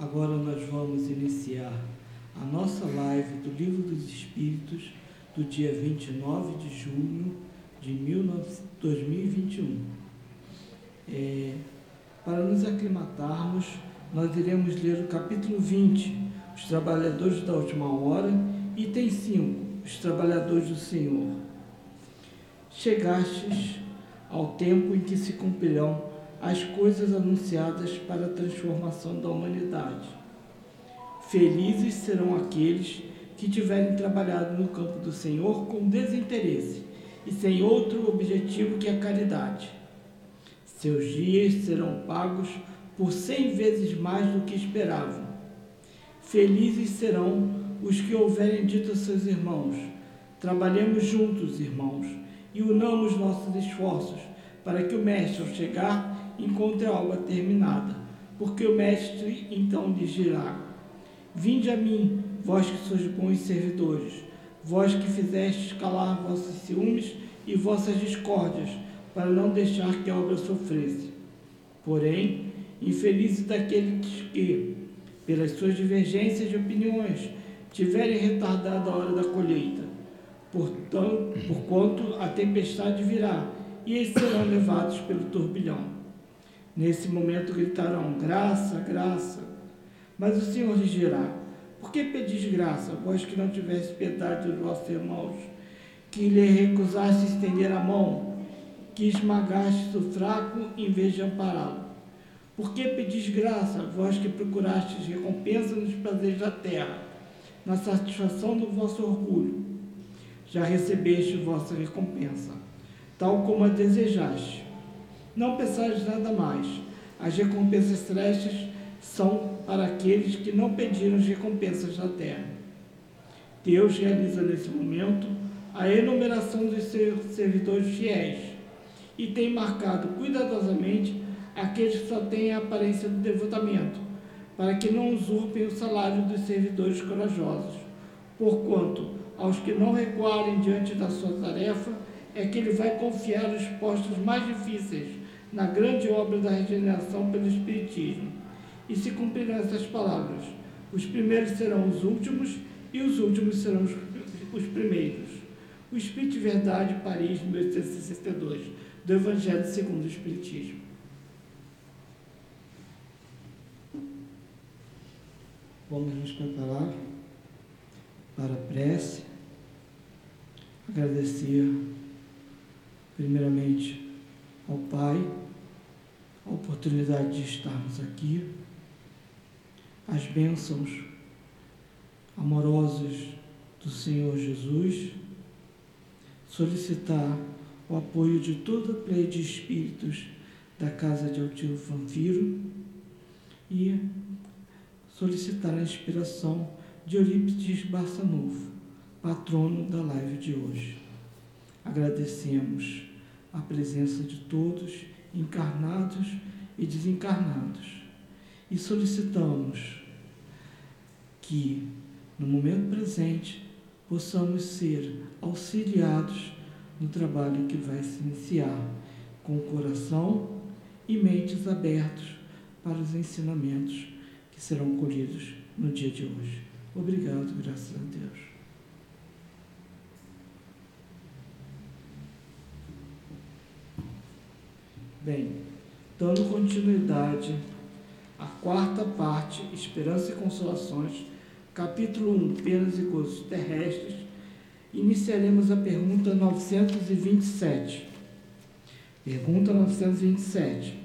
Agora nós vamos iniciar a nossa live do Livro dos Espíritos do dia 29 de junho de 2021. É, para nos aclimatarmos, nós iremos ler o capítulo 20, Os Trabalhadores da Última Hora, item 5, Os Trabalhadores do Senhor. Chegastes ao tempo em que se cumprirão as coisas anunciadas para a transformação da humanidade. Felizes serão aqueles que tiverem trabalhado no campo do Senhor com desinteresse e sem outro objetivo que a caridade. Seus dias serão pagos por cem vezes mais do que esperavam. Felizes serão os que houverem dito a seus irmãos: Trabalhemos juntos, irmãos, e unamos nossos esforços para que o Mestre, ao chegar, encontre a obra terminada, porque o Mestre então lhes dirá: Vinde a mim, vós que sois bons servidores, vós que fizestes calar vossos ciúmes e vossas discórdias, para não deixar que a obra sofresse. Porém, infelizes daqueles que, pelas suas divergências de opiniões, tiverem retardado a hora da colheita, portanto, porquanto a tempestade virá e eles serão levados pelo turbilhão. Nesse momento gritarão: graça, graça. Mas o Senhor lhes dirá: Por que pedis graça, vós que não tiveste piedade dos vossos irmãos, que lhe recusaste estender a mão, que esmagastes o fraco em vez de ampará-lo? Por que pedis graça, vós que procurastes recompensa nos prazeres da terra, na satisfação do vosso orgulho? Já recebeste vossa recompensa, tal como a desejaste não pensais nada mais. As recompensas celestes são para aqueles que não pediram as recompensas da terra. Deus realiza nesse momento a enumeração dos seus servidores fiéis e tem marcado cuidadosamente aqueles que só têm a aparência do devotamento, para que não usurpem o salário dos servidores corajosos. Porquanto, aos que não recuarem diante da sua tarefa, é que ele vai confiar os postos mais difíceis na grande obra da regeneração pelo Espiritismo. E se cumprirão essas palavras: os primeiros serão os últimos e os últimos serão os, os primeiros. O Espírito de Verdade, Paris, 1862, do Evangelho segundo o Espiritismo. Vamos nos preparar para a prece, agradecer, primeiramente, ao Pai a oportunidade de estarmos aqui, as bênçãos amorosas do Senhor Jesus, solicitar o apoio de toda a play de espíritos da Casa de Altivo Fanfiro e solicitar a inspiração de Eurípides Barçanovo, patrono da live de hoje. Agradecemos a presença de todos, encarnados e desencarnados, e solicitamos que, no momento presente, possamos ser auxiliados no trabalho que vai se iniciar, com o coração e mentes abertos para os ensinamentos que serão colhidos no dia de hoje. Obrigado, graças a Deus. Bem, dando continuidade à quarta parte, Esperança e Consolações, capítulo 1, Penas e Gozos Terrestres, iniciaremos a pergunta 927. Pergunta 927.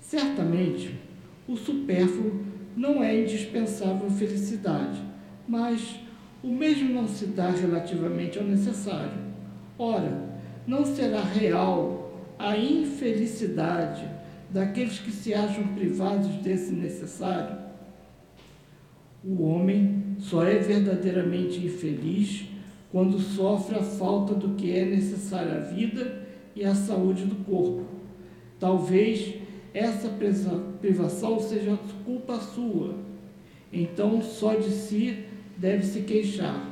Certamente, o supérfluo não é indispensável à felicidade, mas o mesmo não se dá relativamente ao necessário. Ora, não será real a infelicidade daqueles que se acham privados desse necessário? O homem só é verdadeiramente infeliz quando sofre a falta do que é necessário à vida e à saúde do corpo. Talvez essa privação seja culpa sua. Então, só de si deve se queixar.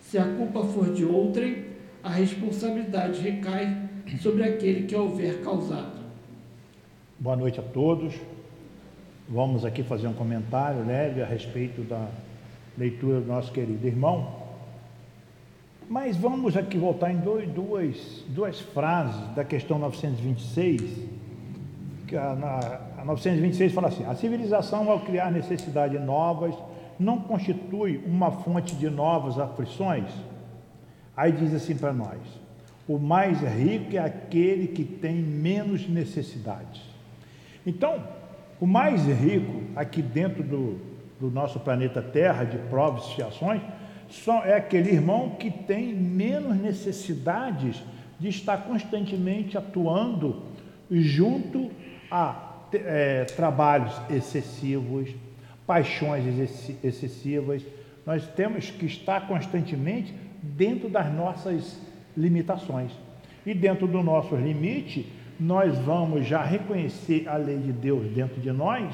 Se a culpa for de outrem, a responsabilidade recai sobre aquele que houver causado. Boa noite a todos. vamos aqui fazer um comentário leve a respeito da leitura do nosso querido irmão. Mas vamos aqui voltar em dois, duas, duas frases da questão 926, que a, na, a 926 fala assim: a civilização, ao criar necessidades novas, não constitui uma fonte de novas aflições? Aí diz assim para nós: o mais rico é aquele que tem menos necessidades. Então, o mais rico aqui dentro do, do nosso planeta Terra, de provas e expiações, só é aquele irmão que tem menos necessidades de estar constantemente atuando junto a é, trabalhos excessivos, paixões excessivas. Nós temos que estar constantemente dentro das nossas limitações. E dentro do nosso limite, nós vamos já reconhecer a lei de Deus dentro de nós,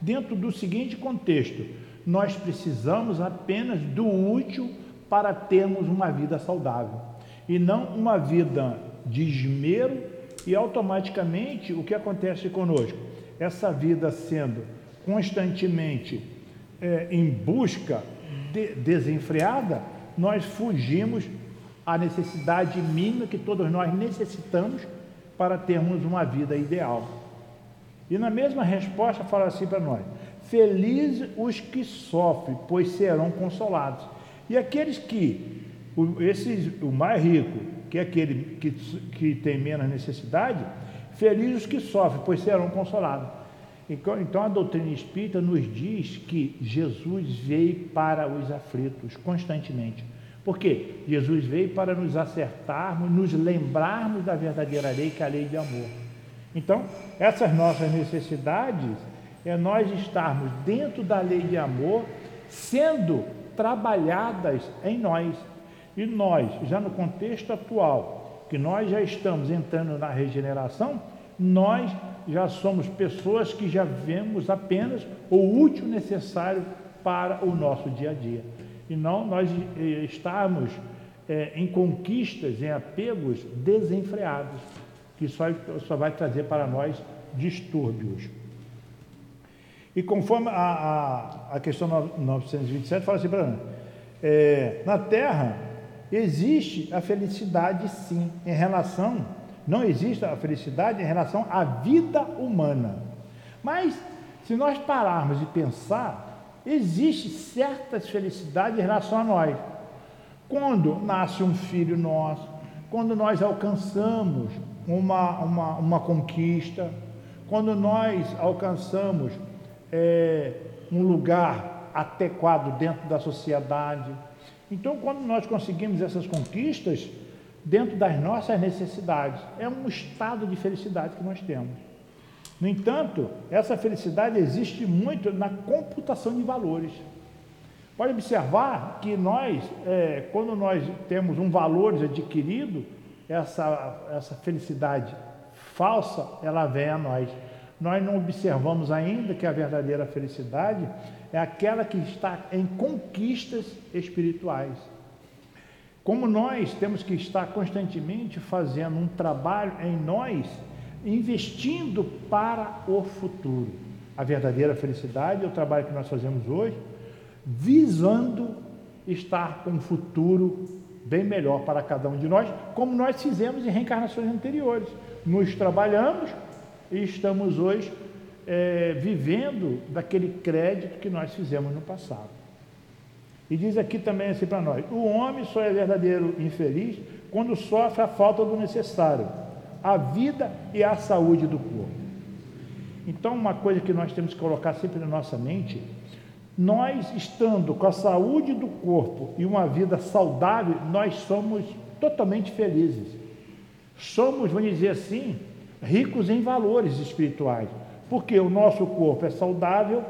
dentro do seguinte contexto: nós precisamos apenas do útil para termos uma vida saudável e não uma vida de esmero e automaticamente o que acontece conosco? Essa vida sendo constantemente é, em busca de, desenfreada, nós fugimos à necessidade mínima que todos nós necessitamos para termos uma vida ideal. E na mesma resposta fala assim para nós: Felizes os que sofrem, pois serão consolados. E aqueles que, o, esses, o mais rico, que é aquele que, que tem menos necessidade, felizes os que sofrem, pois serão consolados. Então, então a doutrina espírita nos diz que Jesus veio para os aflitos constantemente. Porque Jesus veio para nos acertarmos, nos lembrarmos da verdadeira lei, que é a lei de amor. Então, essas nossas necessidades é nós estarmos dentro da lei de amor, sendo trabalhadas em nós. E nós, já no contexto atual, que nós já estamos entrando na regeneração, nós já somos pessoas que já vemos apenas o útil necessário para o nosso dia a dia e não nós eh, estarmos é, em conquistas, em apegos desenfreados, que só, só vai trazer para nós distúrbios. E conforme a, a, a questão 927 fala assim para nós, é, na Terra existe a felicidade sim, em relação, não existe a felicidade em relação à vida humana. Mas se nós pararmos e pensar, existe certas felicidades em relação a nós. Quando nasce um filho nosso, quando nós alcançamos uma, uma, uma conquista, quando nós alcançamos é, um lugar adequado dentro da sociedade. Então, quando nós conseguimos essas conquistas, dentro das nossas necessidades, é um estado de felicidade que nós temos. No entanto, essa felicidade existe muito na computação de valores. Pode observar que nós, é, quando nós temos um valor adquirido, essa, essa felicidade falsa, ela vem a nós. Nós não observamos ainda que a verdadeira felicidade é aquela que está em conquistas espirituais. Como nós temos que estar constantemente fazendo um trabalho em nós, investindo para o futuro. A verdadeira felicidade é o trabalho que nós fazemos hoje, visando estar com um futuro bem melhor para cada um de nós, como nós fizemos em reencarnações anteriores. Nos trabalhamos e estamos hoje é, vivendo daquele crédito que nós fizemos no passado. E diz aqui também assim para nós: o homem só é verdadeiro infeliz quando sofre a falta do necessário a vida e a saúde do corpo. Então, uma coisa que nós temos que colocar sempre na nossa mente, nós estando com a saúde do corpo e uma vida saudável, nós somos totalmente felizes. Somos, vamos dizer assim, ricos em valores espirituais, porque o nosso corpo é saudável,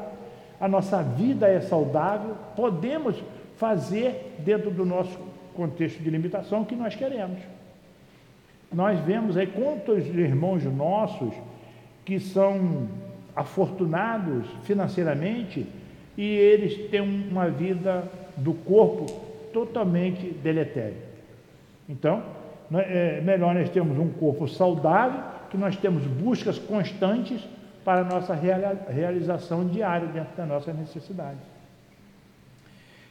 a nossa vida é saudável, podemos fazer dentro do nosso contexto de limitação o que nós queremos nós vemos aí quantos irmãos nossos que são afortunados financeiramente e eles têm uma vida do corpo totalmente deletéria. Então, é melhor nós termos um corpo saudável, que nós temos buscas constantes para a nossa realização diária dentro da nossa necessidade.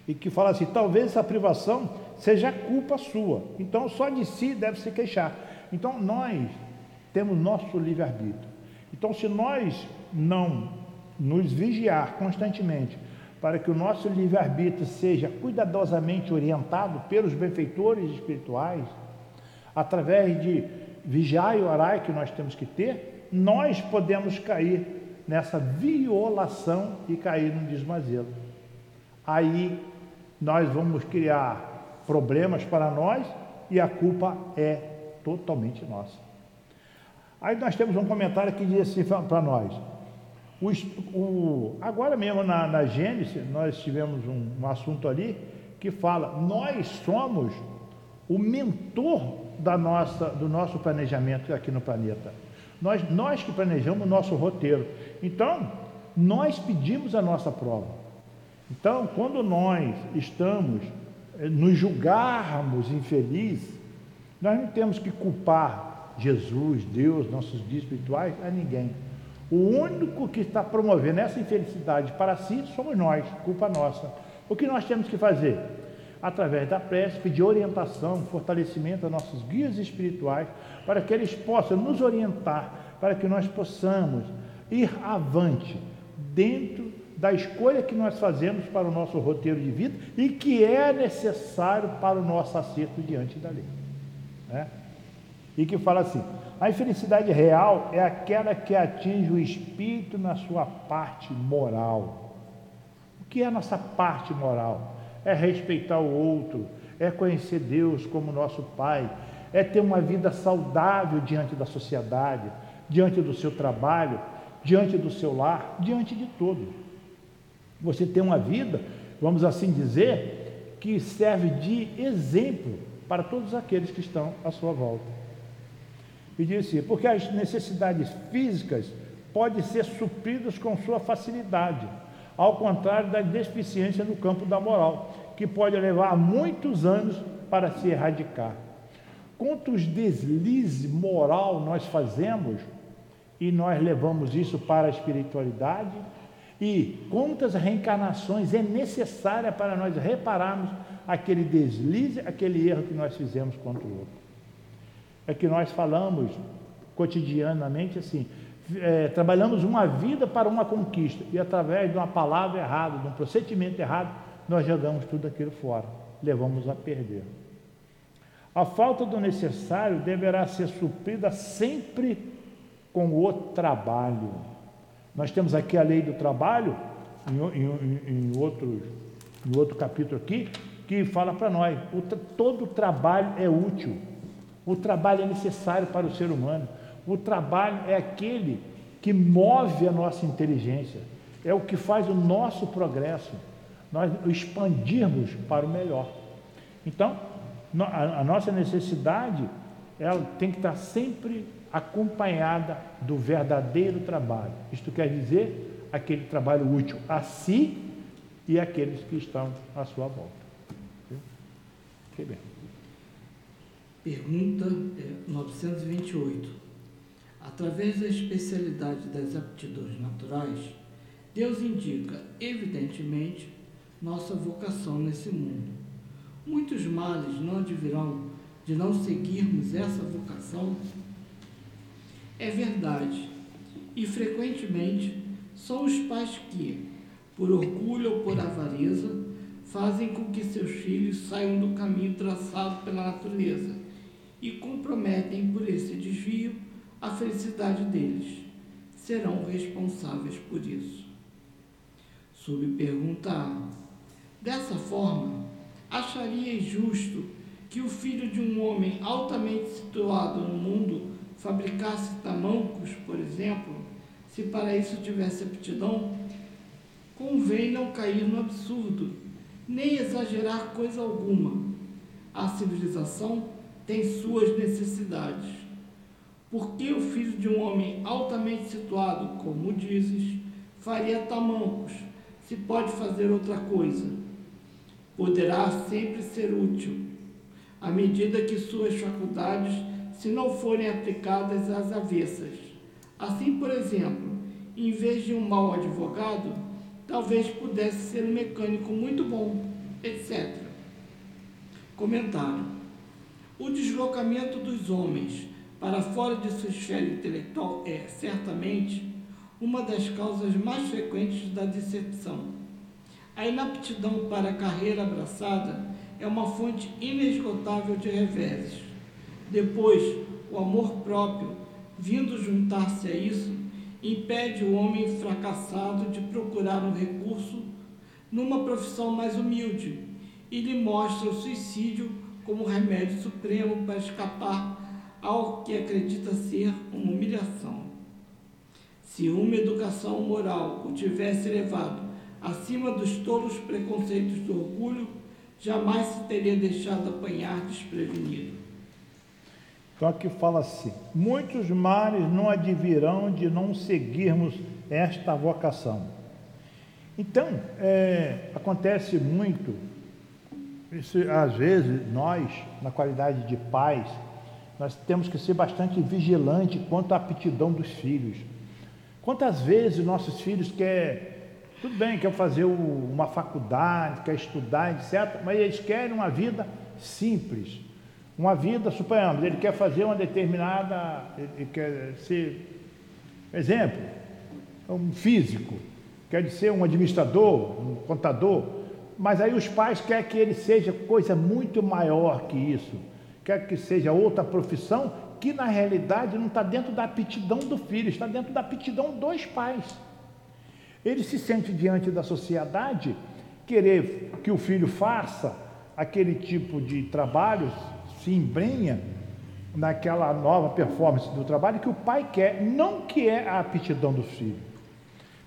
E que fala assim: talvez essa privação seja culpa sua, então só de si deve se queixar. Então nós temos nosso livre-arbítrio. Então, se nós não nos vigiar constantemente para que o nosso livre-arbítrio seja cuidadosamente orientado pelos benfeitores espirituais, através de vigiar e orar que nós temos que ter, nós podemos cair nessa violação e cair no desmazelo. Aí nós vamos criar problemas para nós e a culpa é totalmente nossa. Aí nós temos um comentário que diz assim para nós: o, o, agora mesmo na, na Gênesis, nós tivemos um, um assunto ali que fala, nós somos o mentor da nossa, do nosso planejamento aqui no planeta. Nós, nós que planejamos o nosso roteiro. Então, nós pedimos a nossa prova. Então, quando nós estamos nos julgarmos infelizes, nós não temos que culpar Jesus, Deus, nossos guias espirituais, a ninguém. O único que está promovendo essa infelicidade para si somos nós, culpa nossa. O que nós temos que fazer? através da prece, pedir orientação, fortalecimento a nossos guias espirituais, para que eles possam nos orientar, para que nós possamos ir avante dentro da escolha que nós fazemos para o nosso roteiro de vida e que é necessário para o nosso acerto diante da lei. Né? E que fala assim: a infelicidade real é aquela que atinge o espírito na sua parte moral. O que é a nossa parte moral? é respeitar o outro, é conhecer Deus como nosso Pai, é ter uma vida saudável diante da sociedade, diante do seu trabalho, diante do seu lar, diante de tudo. Você tem uma vida, vamos assim dizer, que serve de exemplo para todos aqueles que estão à sua volta. E disse, porque as necessidades físicas podem ser supridas com sua facilidade ao contrário da deficiência no campo da moral, que pode levar muitos anos para se erradicar. Quantos deslizes moral nós fazemos e nós levamos isso para a espiritualidade? E quantas reencarnações é necessária para nós repararmos aquele deslize, aquele erro que nós fizemos contra o outro? É que nós falamos cotidianamente assim: é, trabalhamos uma vida para uma conquista e através de uma palavra errada, de um procedimento errado, nós jogamos tudo aquilo fora, levamos a perder. A falta do necessário deverá ser suprida sempre com o trabalho. Nós temos aqui a lei do trabalho, em, em, em, outro, em outro capítulo aqui, que fala para nós: o, todo trabalho é útil, o trabalho é necessário para o ser humano. O trabalho é aquele que move a nossa inteligência, é o que faz o nosso progresso, nós expandirmos para o melhor. Então, a nossa necessidade ela tem que estar sempre acompanhada do verdadeiro trabalho. Isto quer dizer aquele trabalho útil a si e àqueles que estão à sua volta. Que bem. Pergunta 928. É, Através da especialidade das aptidões naturais, Deus indica, evidentemente, nossa vocação nesse mundo. Muitos males não advirão de não seguirmos essa vocação? É verdade, e frequentemente são os pais que, por orgulho ou por avareza, fazem com que seus filhos saiam do caminho traçado pela natureza e comprometem por esse desvio a felicidade deles. Serão responsáveis por isso. Sob pergunta A. Dessa forma, acharia justo que o filho de um homem altamente situado no mundo fabricasse tamancos, por exemplo, se para isso tivesse aptidão? Convém não cair no absurdo, nem exagerar coisa alguma. A civilização tem suas necessidades. Porque o filho de um homem altamente situado, como dizes, faria tamancos, se pode fazer outra coisa? Poderá sempre ser útil, à medida que suas faculdades, se não forem aplicadas às avessas. Assim, por exemplo, em vez de um mau advogado, talvez pudesse ser um mecânico muito bom, etc. Comentário: O deslocamento dos homens para fora de sua esfera intelectual é, certamente, uma das causas mais frequentes da decepção. A inaptidão para a carreira abraçada é uma fonte inesgotável de reveses. Depois, o amor próprio, vindo juntar-se a isso, impede o homem fracassado de procurar um recurso numa profissão mais humilde e lhe mostra o suicídio como remédio supremo para escapar ao que acredita ser uma humilhação. Se uma educação moral o tivesse levado acima dos tolos preconceitos do orgulho, jamais se teria deixado apanhar desprevenido. Então aqui fala assim: muitos males não advirão de não seguirmos esta vocação. Então, é, acontece muito, isso, às vezes nós, na qualidade de pais, nós temos que ser bastante vigilante quanto à aptidão dos filhos. Quantas vezes nossos filhos querem, tudo bem, quer fazer uma faculdade, quer estudar, etc., mas eles querem uma vida simples, uma vida, suponhamos, ele quer fazer uma determinada, ele quer ser, exemplo, um físico, quer ser um administrador, um contador, mas aí os pais querem que ele seja coisa muito maior que isso quer que seja outra profissão, que na realidade não está dentro da aptidão do filho, está dentro da aptidão dos pais. Ele se sente diante da sociedade querer que o filho faça aquele tipo de trabalho, se embrenha naquela nova performance do trabalho que o pai quer, não que é a aptidão do filho.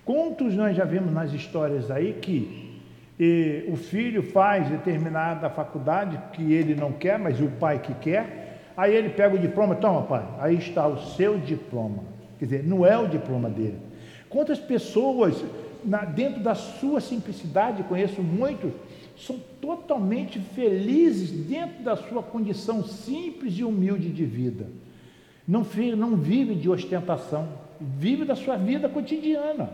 Quantos nós já vimos nas histórias aí que e o filho faz determinada faculdade que ele não quer, mas o pai que quer, aí ele pega o diploma, toma pai, aí está o seu diploma. Quer dizer, não é o diploma dele. Quantas pessoas, na, dentro da sua simplicidade, conheço muitos, são totalmente felizes dentro da sua condição simples e humilde de vida. Não, não vive de ostentação, vive da sua vida cotidiana.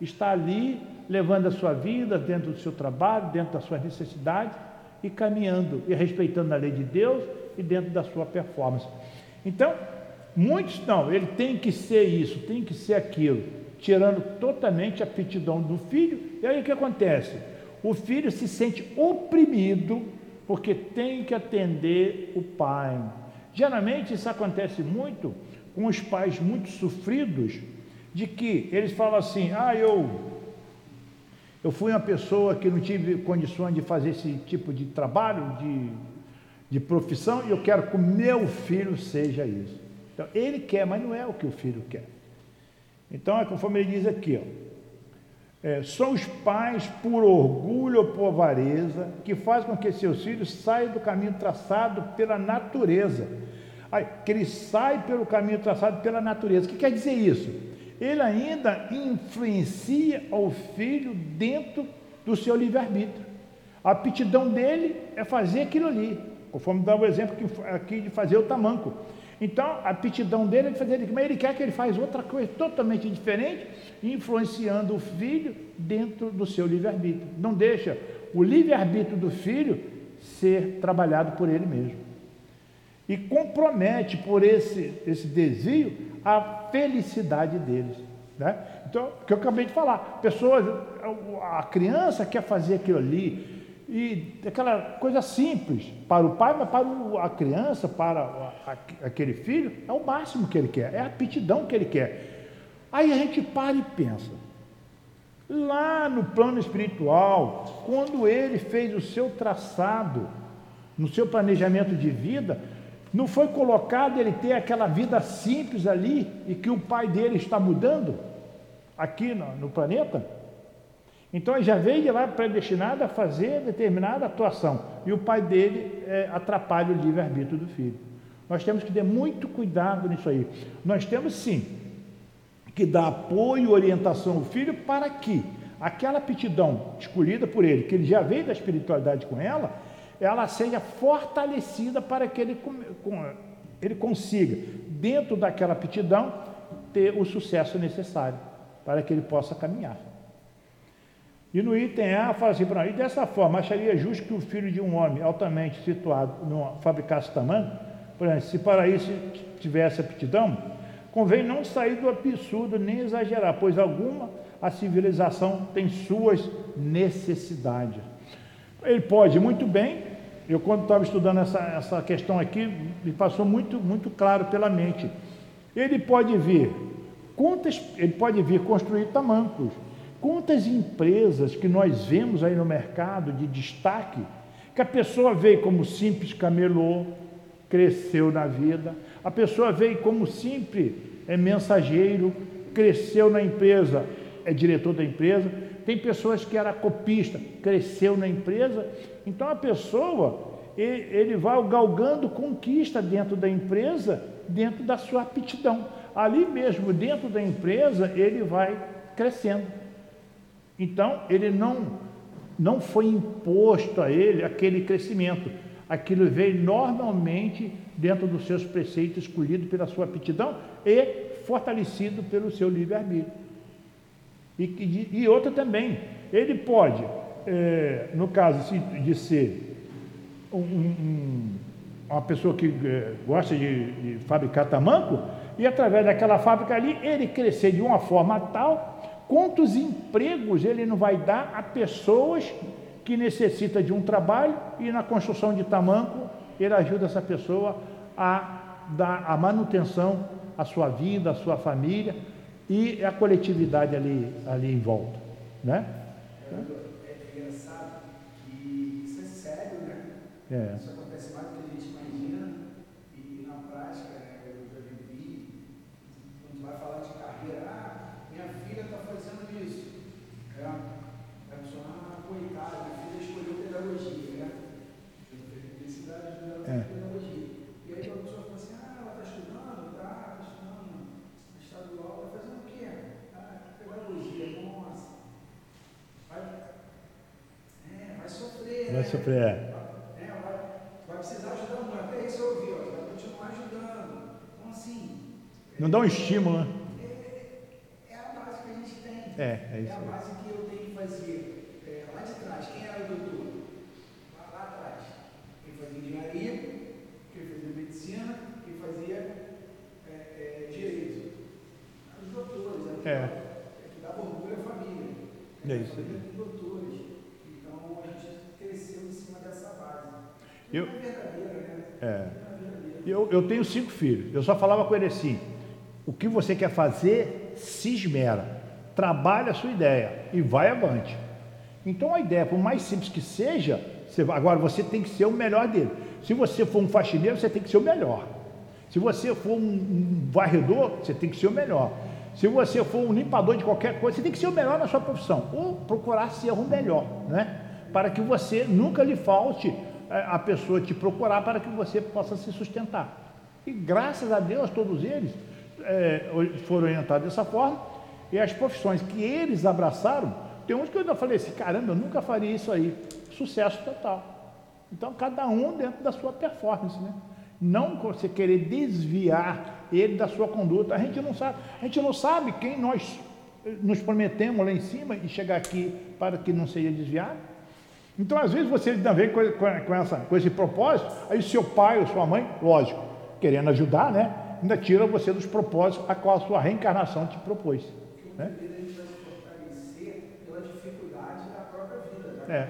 Está ali levando a sua vida dentro do seu trabalho, dentro das suas necessidades e caminhando e respeitando a lei de Deus e dentro da sua performance. Então, muitos não, ele tem que ser isso, tem que ser aquilo, tirando totalmente a aptidão do filho. E aí o que acontece? O filho se sente oprimido porque tem que atender o pai. Geralmente isso acontece muito com os pais muito sofridos, de que eles falam assim: ah, eu eu fui uma pessoa que não tive condições de fazer esse tipo de trabalho, de, de profissão, e eu quero que o meu filho seja isso. Então, ele quer, mas não é o que o filho quer. Então, é conforme ele diz aqui, ó, é, são os pais, por orgulho ou por avareza, que fazem com que seus filhos saiam do caminho traçado pela natureza. Aí, que ele sai pelo caminho traçado pela natureza. O que quer dizer isso? ele ainda influencia o filho dentro do seu livre-arbítrio. A aptidão dele é fazer aquilo ali, conforme dá o exemplo aqui de fazer o tamanco. Então, a aptidão dele é fazer mas ele quer que ele faça outra coisa totalmente diferente, influenciando o filho dentro do seu livre-arbítrio. Não deixa o livre-arbítrio do filho ser trabalhado por ele mesmo. E compromete por esse, esse desvio a felicidade deles. Né? Então, que eu acabei de falar, pessoas, a criança quer fazer aquilo ali, e aquela coisa simples para o pai, mas para a criança, para aquele filho, é o máximo que ele quer, é a aptidão que ele quer. Aí a gente para e pensa, lá no plano espiritual, quando ele fez o seu traçado, no seu planejamento de vida, não foi colocado ele ter aquela vida simples ali e que o pai dele está mudando aqui no, no planeta? Então ele já veio de lá predestinado a fazer determinada atuação e o pai dele é, atrapalha o livre-arbítrio do filho. Nós temos que ter muito cuidado nisso aí. Nós temos sim que dar apoio e orientação ao filho para que aquela aptidão escolhida por ele, que ele já veio da espiritualidade com ela, ela seja fortalecida para que ele, ele consiga, dentro daquela aptidão, ter o sucesso necessário. para que ele possa caminhar. E no item A fala assim, e dessa forma, acharia justo que o filho de um homem altamente situado não fabricasse tamanho, por exemplo, se para isso tivesse aptidão, convém não sair do absurdo nem exagerar, pois alguma a civilização tem suas necessidades. Ele pode muito bem, eu quando estava estudando essa, essa questão aqui, me passou muito, muito claro pela mente. Ele pode vir, quantas, ele pode vir construir tamancos. Quantas empresas que nós vemos aí no mercado de destaque, que a pessoa veio como simples camelô, cresceu na vida, a pessoa veio como simples é, mensageiro, cresceu na empresa, é diretor da empresa, tem pessoas que era copista, cresceu na empresa, então a pessoa ele vai galgando conquista dentro da empresa, dentro da sua aptidão. Ali mesmo, dentro da empresa, ele vai crescendo. Então, ele não, não foi imposto a ele aquele crescimento. Aquilo veio normalmente dentro dos seus preceitos, escolhido pela sua aptidão e fortalecido pelo seu livre-arbítrio. E, e, outra também, ele pode, é, no caso de ser um, um, uma pessoa que é, gosta de, de fabricar tamanco, e através daquela fábrica ali, ele crescer de uma forma tal, quantos empregos ele não vai dar a pessoas que necessitam de um trabalho e na construção de tamanco, ele ajuda essa pessoa a dar a manutenção à sua vida, à sua família, e a coletividade ali, ali em volta. Né? É, é engraçado que isso é sério, né? É. Isso acontece mais do que a gente imagina e na prática, né, eu já vivi, quando vai falar de carreira, ah, minha filha está fazendo isso. É, a pessoa, ah, coitada, minha filha escolheu pedagogia, né? Eu não tenho felicidade de é. pedagogia. E aí a pessoa fala assim, ah, ela está estudando, está tá estudando na estadual, está fazendo Vai sofrer, é. é vai, vai, precisar ajudar muito. Até isso eu ouvi, ó, vai continuar ajudando. Então, assim. Não dá um estímulo, né? É, é, a base que a gente tem. É, é isso. É a base que eu tenho que fazer. É, lá de trás, quem era o doutor? Lá, lá atrás. Quem fazia engenharia, quem fazia medicina, quem fazia é, é, direito. Os doutores, é. é. que dava orgulho à família. É isso aí. Eu, é, eu, eu tenho cinco filhos. Eu só falava com ele assim: o que você quer fazer, se esmera. Trabalha a sua ideia e vai avante. Então a ideia, por mais simples que seja, você, agora você tem que ser o melhor dele. Se você for um faxineiro, você tem que ser o melhor. Se você for um, varredor, você tem que ser o melhor. Se você for um limpador de qualquer coisa, você tem que ser o melhor na sua profissão. Ou procurar ser o melhor, né? Para que você nunca lhe falte a pessoa te procurar para que você possa se sustentar. E graças a Deus, todos eles é, foram orientados dessa forma, e as profissões que eles abraçaram, tem uns que eu ainda falei assim, caramba, eu nunca faria isso aí. Sucesso total. Então, cada um dentro da sua performance, né? Não você querer desviar ele da sua conduta. A gente não sabe, a gente não sabe quem nós nos prometemos lá em cima e chegar aqui para que não seja desviado. Então, às vezes, você ainda vem com, com, essa, com esse propósito, aí seu pai ou sua mãe, lógico, querendo ajudar, né? Ainda tira você dos propósitos a qual a sua reencarnação te propôs. Né? É,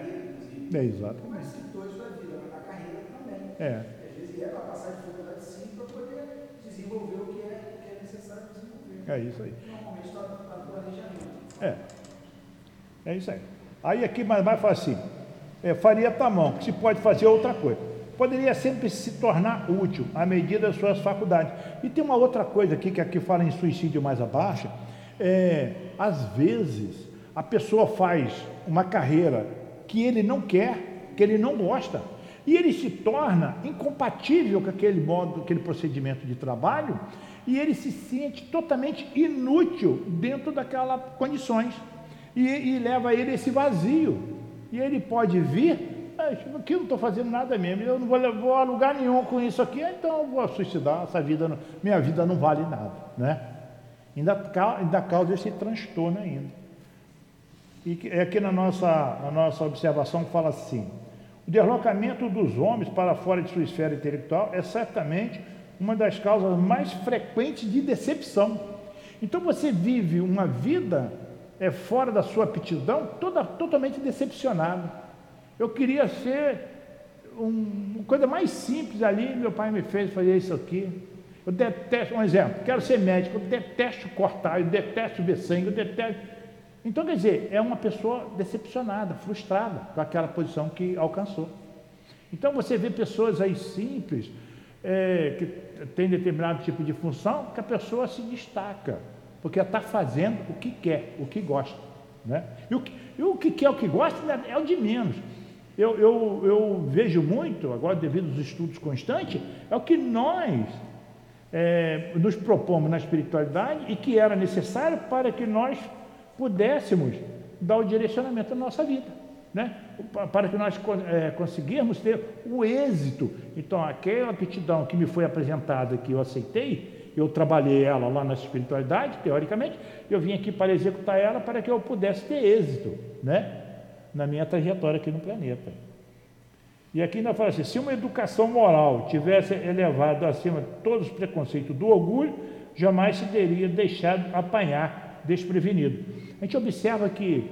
é exatamente. É. Às vezes é para passar dificuldade sim, para poder desenvolver o que é, o que é necessário desenvolver. É isso aí. Normalmente está no planejamento. É. É isso aí. Aí aqui mais mais fala assim, é, faria tamão, que se pode fazer outra coisa. Poderia sempre se tornar útil à medida das suas faculdades. E tem uma outra coisa aqui, que aqui fala em suicídio mais abaixo, é, às vezes a pessoa faz uma carreira que ele não quer, que ele não gosta, e ele se torna incompatível com aquele modo, aquele procedimento de trabalho, e ele se sente totalmente inútil dentro daquelas condições, e, e leva ele esse vazio. E ele pode vir, aqui eu não estou fazendo nada mesmo, eu não vou, vou a lugar nenhum com isso aqui, então eu vou suicidar, essa vida, não, minha vida não vale nada, né? ainda, ainda causa esse transtorno ainda. E aqui na nossa, na nossa observação fala assim: o deslocamento dos homens para fora de sua esfera intelectual é certamente uma das causas mais frequentes de decepção. Então você vive uma vida é, fora da sua aptidão, toda, totalmente decepcionado. Eu queria ser um, uma coisa mais simples ali, meu pai me fez fazer isso aqui. Eu detesto, um exemplo, quero ser médico, eu detesto cortar, eu detesto ver sangue, eu detesto. Então, quer dizer, é uma pessoa decepcionada, frustrada com aquela posição que alcançou. Então, você vê pessoas aí simples, é, que tem determinado tipo de função, que a pessoa se destaca, porque está fazendo o que quer, o que gosta. Né? E, o que, e o que quer, o que gosta, né, é o de menos. Eu, eu, eu vejo muito, agora devido aos estudos constantes, é o que nós é, nos propomos na espiritualidade e que era necessário para que nós pudéssemos dar o direcionamento da nossa vida, né? para que nós é, conseguirmos ter o êxito. Então, aquela aptidão que me foi apresentada, que eu aceitei, eu trabalhei ela lá na espiritualidade, teoricamente, eu vim aqui para executar ela para que eu pudesse ter êxito né? na minha trajetória aqui no planeta. E aqui ainda fala assim: se uma educação moral tivesse elevado acima todos os preconceitos do orgulho, jamais se teria deixado apanhar desprevenido. A gente observa que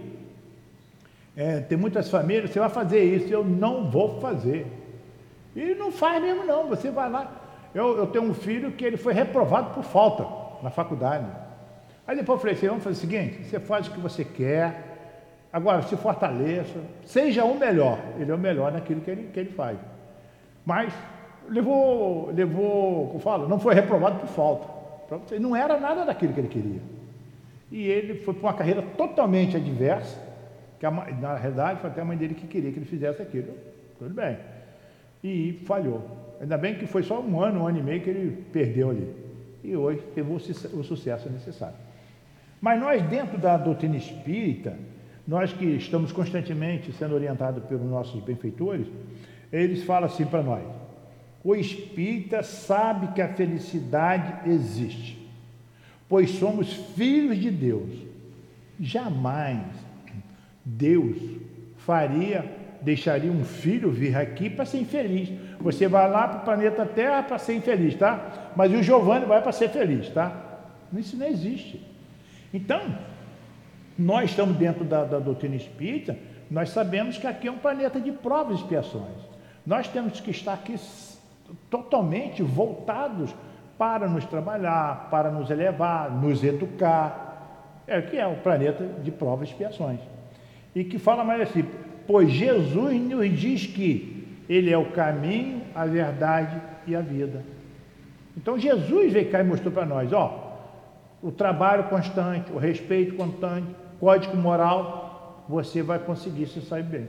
é, tem muitas famílias, você vai fazer isso, eu não vou fazer. E não faz mesmo não, você vai lá. Eu, eu tenho um filho que ele foi reprovado por falta na faculdade. Aí depois eu falei assim, vamos fazer o seguinte, você faz o que você quer, Agora, se fortaleça, seja o melhor. Ele é o melhor naquilo que ele, que ele faz. Mas levou, levou, como falo, não foi reprovado por falta. Não era nada daquilo que ele queria. E ele foi para uma carreira totalmente adversa, que a, na realidade foi até a mãe dele que queria que ele fizesse aquilo. Tudo bem. E falhou. Ainda bem que foi só um ano, um ano e meio que ele perdeu ali. E hoje teve o, sucesso necessário. Mas nós, dentro da doutrina espírita, nós que estamos constantemente sendo orientados pelos nossos benfeitores, eles falam assim para nós: o espírita sabe que a felicidade existe, pois somos filhos de Deus. Jamais Deus faria, deixaria um filho vir aqui para ser infeliz. Você vai lá para o planeta Terra para ser infeliz, tá? Mas o Giovanni vai para ser feliz, tá? Isso não existe. Então, nós estamos dentro da, da doutrina espírita, nós sabemos que aqui é um planeta de provas e expiações. Nós temos que estar aqui totalmente voltados para nos trabalhar, para nos elevar, nos educar. É que é o planeta de provas e expiações. E que fala mais assim, pois Jesus nos diz que Ele é o caminho, a verdade e a vida. Então Jesus veio cá e mostrou para nós, ó, o trabalho constante, o respeito constante, código moral, você vai conseguir se sair bem.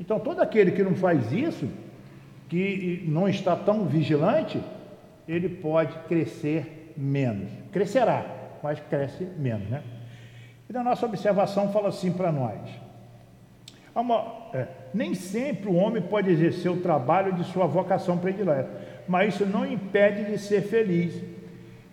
Então, todo aquele que não faz isso, que não está tão vigilante, ele pode crescer menos. Crescerá, mas cresce menos, né? E na nossa observação fala assim para nós. Uma, é, nem sempre o homem pode exercer o trabalho de sua vocação predileta, mas isso não impede de ser feliz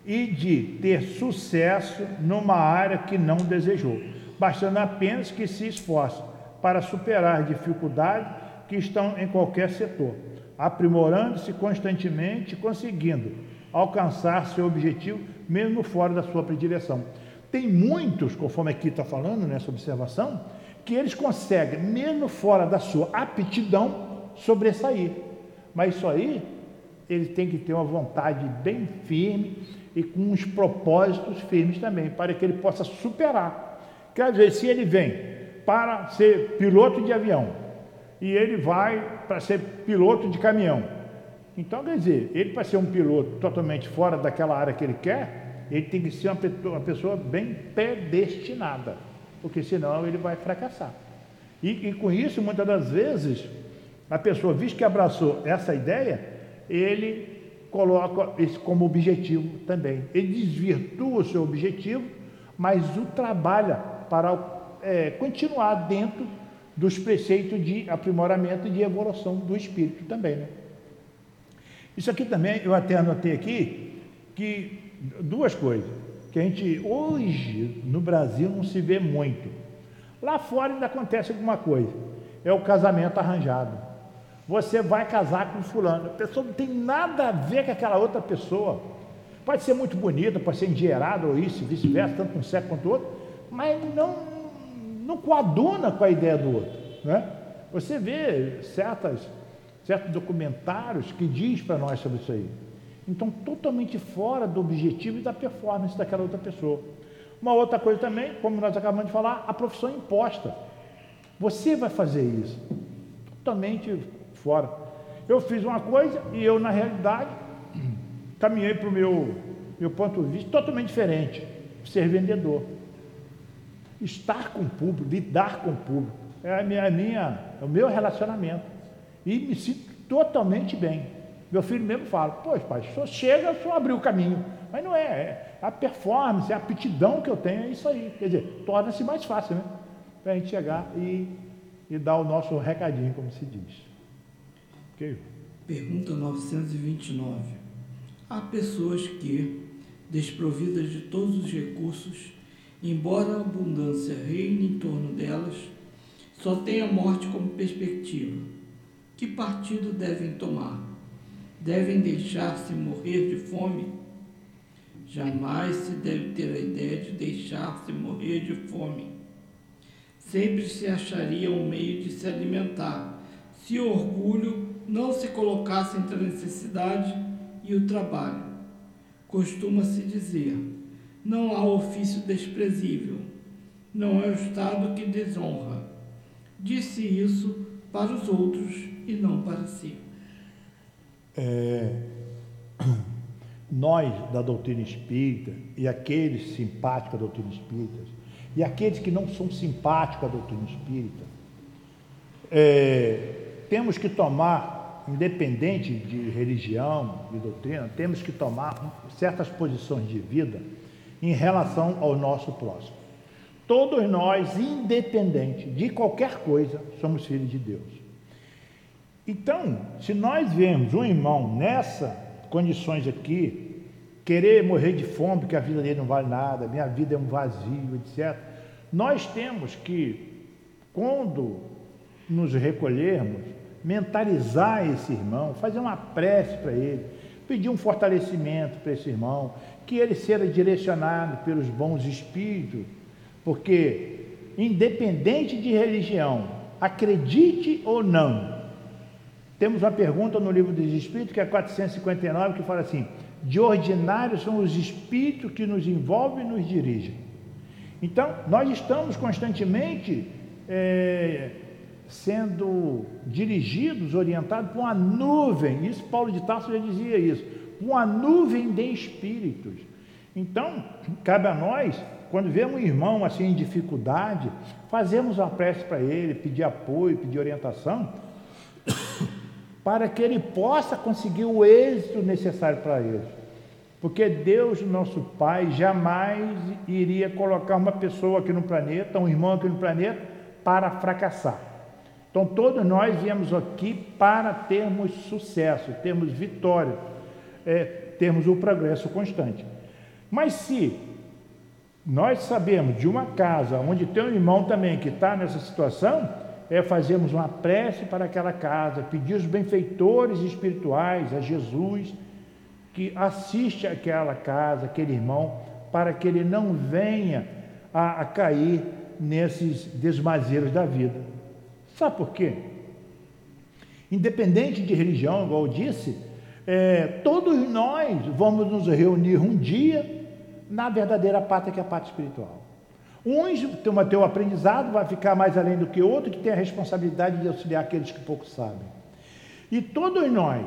e de ter sucesso numa área que não desejou bastando apenas que se esforce para superar dificuldades que estão em qualquer setor, aprimorando-se constantemente, conseguindo alcançar seu objetivo, mesmo fora da sua predileção. Tem muitos, conforme aqui está falando nessa observação, que eles conseguem, mesmo fora da sua aptidão, sobressair. Mas isso aí, ele tem que ter uma vontade bem firme e com uns propósitos firmes também, para que ele possa superar Quer dizer, se ele vem para ser piloto de avião e ele vai para ser piloto de caminhão, então quer dizer, ele para ser um piloto totalmente fora daquela área que ele quer, ele tem que ser uma pessoa bem predestinada, porque senão ele vai fracassar. E, e com isso, muitas das vezes, a pessoa, visto que abraçou essa ideia, ele coloca isso como objetivo também. Ele desvirtua o seu objetivo, mas o trabalha para é, continuar dentro dos preceitos de aprimoramento e de evolução do espírito também. Né? Isso aqui também, eu até anotei aqui, que duas coisas. Que a gente hoje no Brasil não se vê muito. Lá fora ainda acontece alguma coisa. É o casamento arranjado. Você vai casar com fulano. A pessoa não tem nada a ver com aquela outra pessoa. Pode ser muito bonita, pode ser endinheirada ou isso, vice-versa, tanto um sexo quanto o outro, mas não, não coaduna com a ideia do outro. Né? Você vê certas, certos documentários que diz para nós sobre isso aí. Então, totalmente fora do objetivo e da performance daquela outra pessoa. Uma outra coisa também, como nós acabamos de falar, a profissão imposta. Você vai fazer isso. Totalmente fora. Eu fiz uma coisa e eu, na realidade, caminhei para o meu, meu ponto de vista totalmente diferente. Ser vendedor. Estar com o público, lidar com o público. É a minha, a minha, é o meu relacionamento. E me sinto totalmente bem. Meu filho mesmo fala, pois pai, só chega, só abrir o caminho. Mas não é, é a performance, a aptidão que eu tenho, é isso aí. Quer dizer, torna-se mais fácil, né? Para a gente chegar e, e dar o nosso recadinho, como se diz. Ok? Pergunta 929. Há pessoas que, desprovidas de todos os recursos, embora a abundância reine em torno delas, só têm a morte como perspectiva. Que partido devem tomar? Devem deixar-se morrer de fome? Jamais se deve ter a ideia de deixar-se morrer de fome. Sempre se acharia um meio de se alimentar, se o orgulho não se colocasse entre a necessidade e o trabalho. Costuma-se dizer: não há ofício desprezível, não é o Estado que desonra. Disse isso para os outros e não para si é, nós da doutrina espírita e aqueles simpáticos à doutrina espírita e aqueles que não são simpáticos à doutrina espírita, é, temos que tomar, independente de religião e doutrina, temos que tomar certas posições de vida em relação ao nosso próximo. Todos nós, independente de qualquer coisa, somos filhos de Deus. Então, se nós vemos um irmão nessas condições aqui, querer morrer de fome, porque a vida dele não vale nada, minha vida é um vazio, etc., nós temos que, quando nos recolhermos, mentalizar esse irmão, fazer uma prece para ele, pedir um fortalecimento para esse irmão, que ele seja direcionado pelos bons espíritos, porque, independente de religião, acredite ou não, temos uma pergunta no livro dos Espíritos, que é 459, que fala assim: de ordinário são os espíritos que nos envolvem e nos dirigem. Então, nós estamos constantemente é, sendo dirigidos, orientados por uma nuvem. Isso, Paulo de Tarso já dizia isso: uma nuvem de espíritos. Então, cabe a nós, quando vemos um irmão assim em dificuldade, fazemos uma prece para ele, pedir apoio, pedir orientação para que ele possa conseguir o êxito necessário para ele. Porque Deus, nosso Pai, jamais iria colocar uma pessoa aqui no planeta, um irmão aqui no planeta, para fracassar. Então, todos nós viemos aqui para termos sucesso, termos vitória, é, termos o progresso constante. Mas se nós sabemos de uma casa onde tem um irmão também que está nessa situação, é fazermos uma prece para aquela casa, pedir os benfeitores espirituais a Jesus que assiste aquela casa, aquele irmão, para que ele não venha a, a cair nesses desmazeiros da vida. Sabe por quê? Independente de religião, igual eu disse, é, todos nós vamos nos reunir um dia na verdadeira pátria que é a pátria espiritual. Uns têm o aprendizado, vai ficar mais além do que outro, que tem a responsabilidade de auxiliar aqueles que pouco sabem. E todos nós,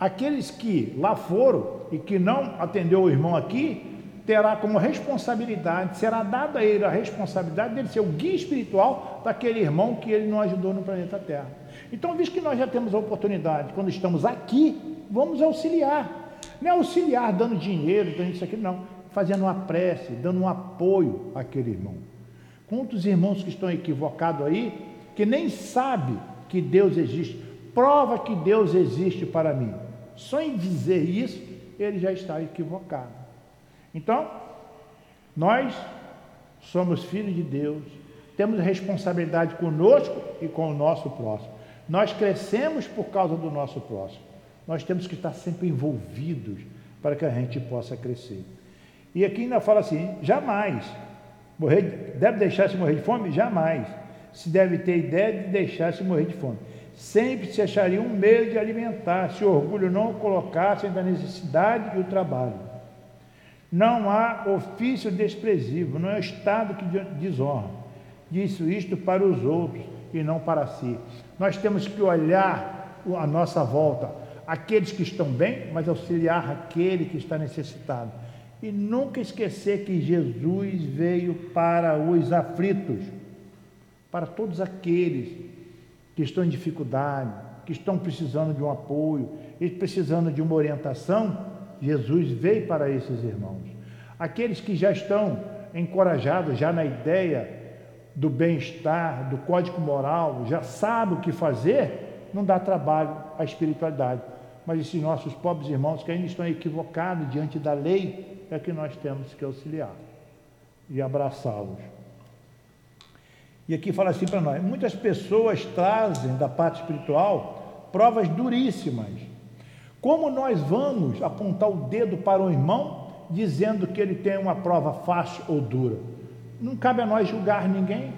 aqueles que lá foram e que não atendeu o irmão aqui, terá como responsabilidade, será dada a ele a responsabilidade dele ser o guia espiritual daquele irmão que ele não ajudou no planeta Terra. Então, visto que nós já temos a oportunidade, quando estamos aqui, vamos auxiliar. Não é auxiliar dando dinheiro, dando isso aqui, não fazendo uma prece, dando um apoio àquele irmão. Quantos irmãos que estão equivocados aí, que nem sabe que Deus existe, prova que Deus existe para mim. Só em dizer isso, ele já está equivocado. Então, Nós somos filhos de Deus, temos responsabilidade conosco e com o nosso próximo. Nós crescemos por causa do nosso próximo. Nós temos que estar sempre envolvidos para que a gente possa crescer. E aqui ainda fala assim: jamais. Morrer, deve deixar-se morrer de fome? Jamais. Se deve ter ideia de deixar-se morrer de fome. Sempre se acharia um meio de alimentar, se o orgulho não o colocasse da necessidade e o trabalho. Não há ofício desprezível, não é o Estado que desonra. Disse isto para os outros e não para si. Nós temos que olhar a nossa volta, aqueles que estão bem, mas auxiliar aquele que está necessitado. E nunca esquecer que Jesus veio para os aflitos, para todos aqueles que estão em dificuldade, que estão precisando de um apoio, e precisando de uma orientação, Jesus veio para esses irmãos. Aqueles que já estão encorajados já na ideia do bem-estar, do código moral, já sabem o que fazer, não dá trabalho à espiritualidade. Mas esses nossos pobres irmãos que ainda estão equivocados diante da lei, é que nós temos que auxiliar e abraçá-los. E aqui fala assim para nós: muitas pessoas trazem da parte espiritual provas duríssimas como nós vamos apontar o dedo para o irmão dizendo que ele tem uma prova fácil ou dura? Não cabe a nós julgar ninguém.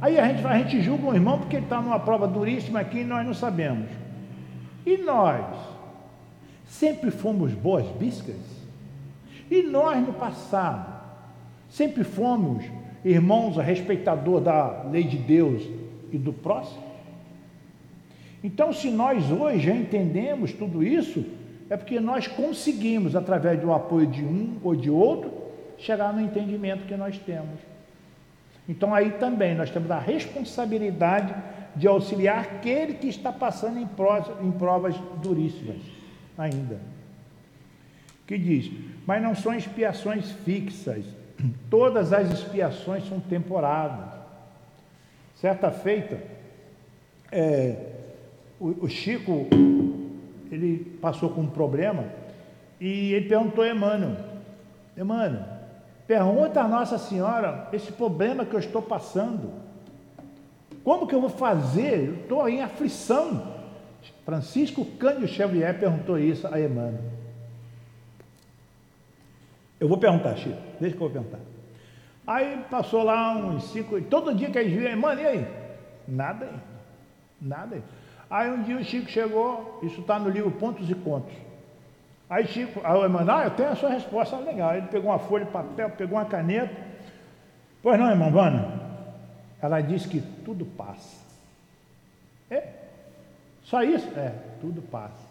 Aí a gente, a gente julga um irmão porque ele está numa prova duríssima aqui e nós não sabemos. E nós? Sempre fomos boas biscas? E nós no passado? Sempre fomos irmãos respeitador da lei de Deus e do próximo? Então, se nós hoje já entendemos tudo isso, é porque nós conseguimos, através do apoio de um ou de outro, chegar no entendimento que nós temos. Então, aí também nós temos a responsabilidade de auxiliar aquele que está passando em provas, em provas duríssimas ainda. Que diz: Mas não são expiações fixas, todas as expiações são temporárias. Certa feita, é, o, o Chico, ele passou com um problema e ele perguntou a Emmanuel, Emmanuel, pergunta a Nossa Senhora esse problema que eu estou passando. Como que eu vou fazer? Eu estou em aflição. Francisco Cândido Xavier perguntou isso a Emmanuel. Eu vou perguntar, Chico, deixa que eu vou perguntar. Aí passou lá uns cinco, todo dia que eles viam, Emmanuel, e aí? Nada aí, nada aí. Um dia o Chico chegou, isso está no livro Pontos e Contos. Aí Chico, aí o Emmanuel, ah, eu tenho a sua resposta legal. Ele pegou uma folha de papel, pegou uma caneta. Pois não, irmã Vana? Ela disse que tudo passa. É? Só isso? É, tudo passa.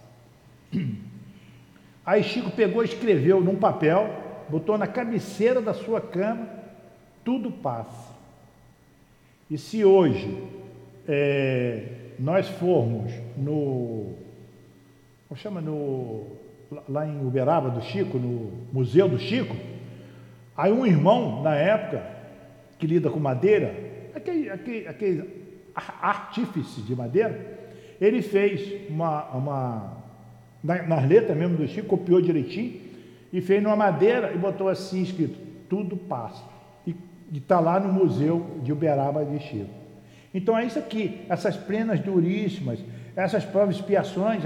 Aí Chico pegou e escreveu num papel, botou na cabeceira da sua cama, tudo passa. E se hoje é, nós formos no. Como chama? No, lá em Uberaba do Chico, no Museu do Chico, aí um irmão, na época, que lida com madeira, aquele, aquele, aquele artífice de madeira, ele fez uma. uma nas letras mesmo do Chico, copiou direitinho e fez numa madeira e botou assim escrito: Tudo passa. E está lá no Museu de Uberaba de Chico. Então é isso aqui, essas penas duríssimas, essas provas expiações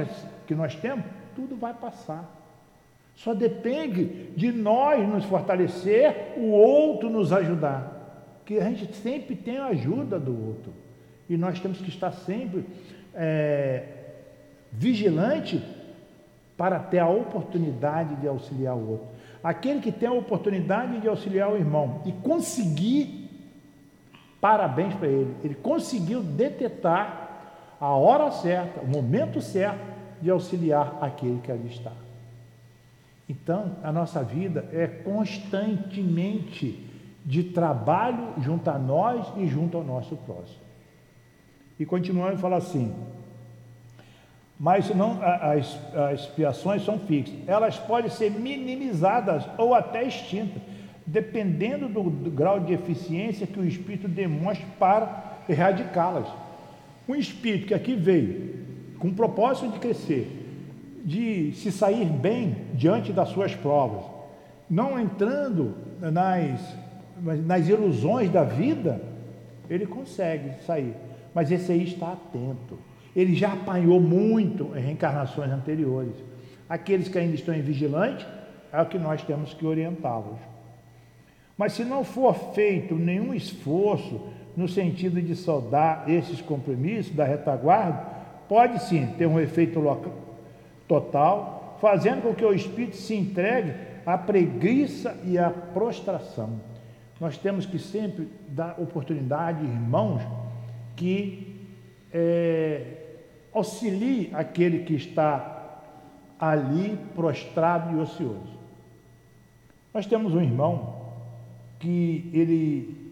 que nós temos, tudo vai passar. Só depende de nós nos fortalecer, o outro nos ajudar. Que a gente sempre tem a ajuda do outro. E nós temos que estar sempre é, vigilante para ter a oportunidade de auxiliar o outro. Aquele que tem a oportunidade de auxiliar o irmão e conseguir Parabéns para ele. Ele conseguiu detectar a hora certa, o momento certo de auxiliar aquele que ali está. Então, a nossa vida é constantemente de trabalho junto a nós e junto ao nosso próximo. E continuando a falar assim: mas não as, as expiações são fixas, elas podem ser minimizadas ou até extintas dependendo do, do grau de eficiência que o espírito demonstre para erradicá-las. Um espírito que aqui veio com o propósito de crescer, de se sair bem diante das suas provas, não entrando nas nas ilusões da vida, ele consegue sair. Mas esse aí está atento. Ele já apanhou muito em reencarnações anteriores. Aqueles que ainda estão em vigilante, é o que nós temos que orientá-los. Mas se não for feito nenhum esforço no sentido de soldar esses compromissos da retaguarda, pode sim ter um efeito local, total, fazendo com que o espírito se entregue à preguiça e à prostração. Nós temos que sempre dar oportunidade, irmãos, que é, auxilie aquele que está ali prostrado e ocioso. Nós temos um irmão que ele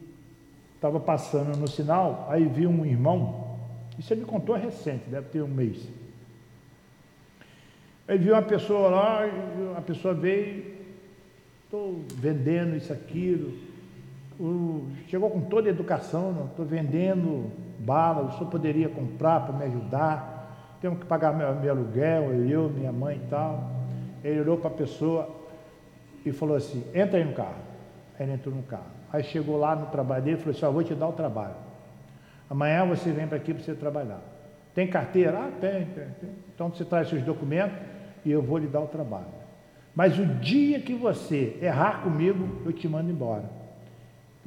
estava passando no sinal, aí viu um irmão, isso ele contou recente, deve ter um mês. Aí viu uma pessoa lá, a pessoa veio, estou vendendo isso, aquilo, chegou com toda a educação, estou vendendo bala, o senhor poderia comprar para me ajudar, temos que pagar meu, meu aluguel, eu, minha mãe e tal. Ele olhou para a pessoa e falou assim, entra aí no carro. Aí ele entrou no carro. Aí chegou lá no trabalho dele e falou assim, ó, vou te dar o trabalho. Amanhã você vem para aqui para você trabalhar. Tem carteira? Ah, tem, tem, tem. Então você traz seus documentos e eu vou lhe dar o trabalho. Mas o dia que você errar comigo, eu te mando embora.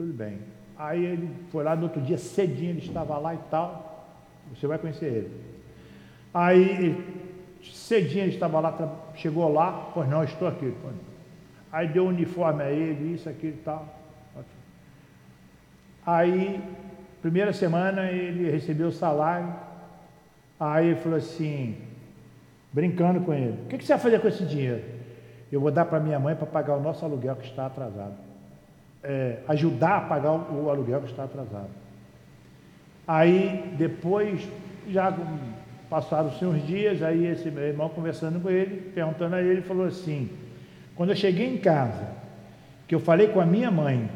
Tudo bem. Aí ele foi lá no outro dia, cedinho, ele estava lá e tal. Você vai conhecer ele. Aí, cedinho ele estava lá, chegou lá, pois não, estou aqui. Aí deu o uniforme a ele, isso, aquilo e tal. Aí, primeira semana, ele recebeu o salário. Aí ele falou assim, brincando com ele: O que você vai fazer com esse dinheiro? Eu vou dar para minha mãe para pagar o nosso aluguel que está atrasado. É, ajudar a pagar o, aluguel que está atrasado. Aí, depois, já passaram-se uns dias, aí esse meu irmão conversando com ele, perguntando a ele, falou assim: Quando eu cheguei em casa, que eu falei com a minha mãe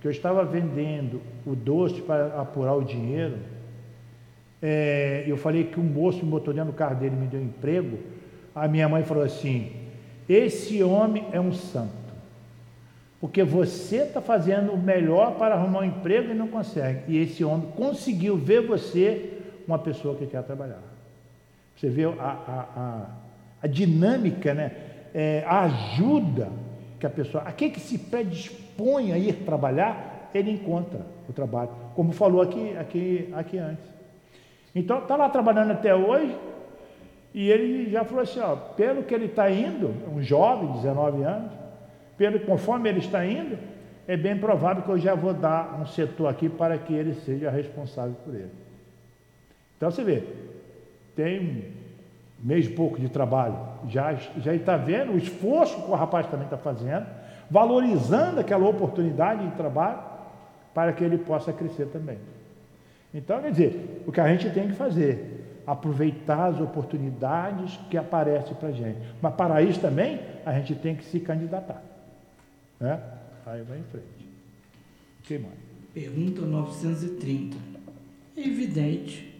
que eu estava vendendo o doce para apurar o dinheiro, é, eu falei que um moço botou dentro do carro dele me deu emprego, a minha mãe falou assim, esse homem é um santo, porque você está fazendo o melhor para arrumar um emprego e não consegue, e esse homem conseguiu ver você uma pessoa que quer trabalhar. Você vê a, a, a, a dinâmica, né? É, a ajuda que a pessoa, aquele que se predispõe a ir trabalhar, ele encontra o trabalho, como falou aqui, aqui, aqui antes. Então, está lá trabalhando até hoje, e ele já falou assim, ó, pelo que ele está indo, um jovem, 19 anos, pelo, conforme ele está indo, é bem provável que eu já vou dar um setor aqui para que ele seja responsável por ele. Então você vê, tem um mês e pouco de trabalho, já, já está vendo o esforço que o rapaz também está fazendo, valorizando aquela oportunidade de trabalho para que ele possa crescer também. Então, quer dizer, o que a gente tem que fazer, aproveitar as oportunidades que aparecem para a gente. Mas para isso também, a gente tem que se candidatar. Né? Aí vai em frente. que mais? Pergunta 930. É evidente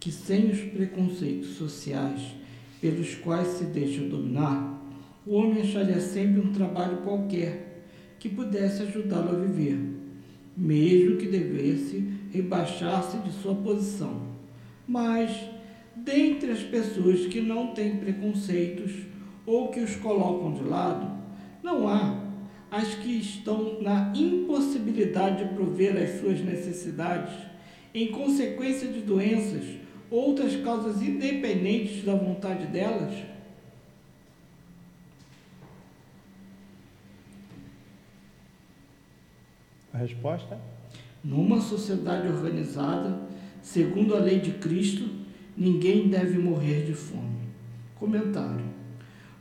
que sem os preconceitos sociais pelos quais se deixa dominar, o homem acharia sempre um trabalho qualquer que pudesse ajudá-lo a viver, mesmo que devesse rebaixar-se de sua posição. Mas, dentre as pessoas que não têm preconceitos ou que os colocam de lado, não há as que estão na impossibilidade de prover as suas necessidades em consequência de doenças outras causas independentes da vontade delas? A resposta? Numa sociedade organizada, segundo a lei de Cristo, ninguém deve morrer de fome. Comentário.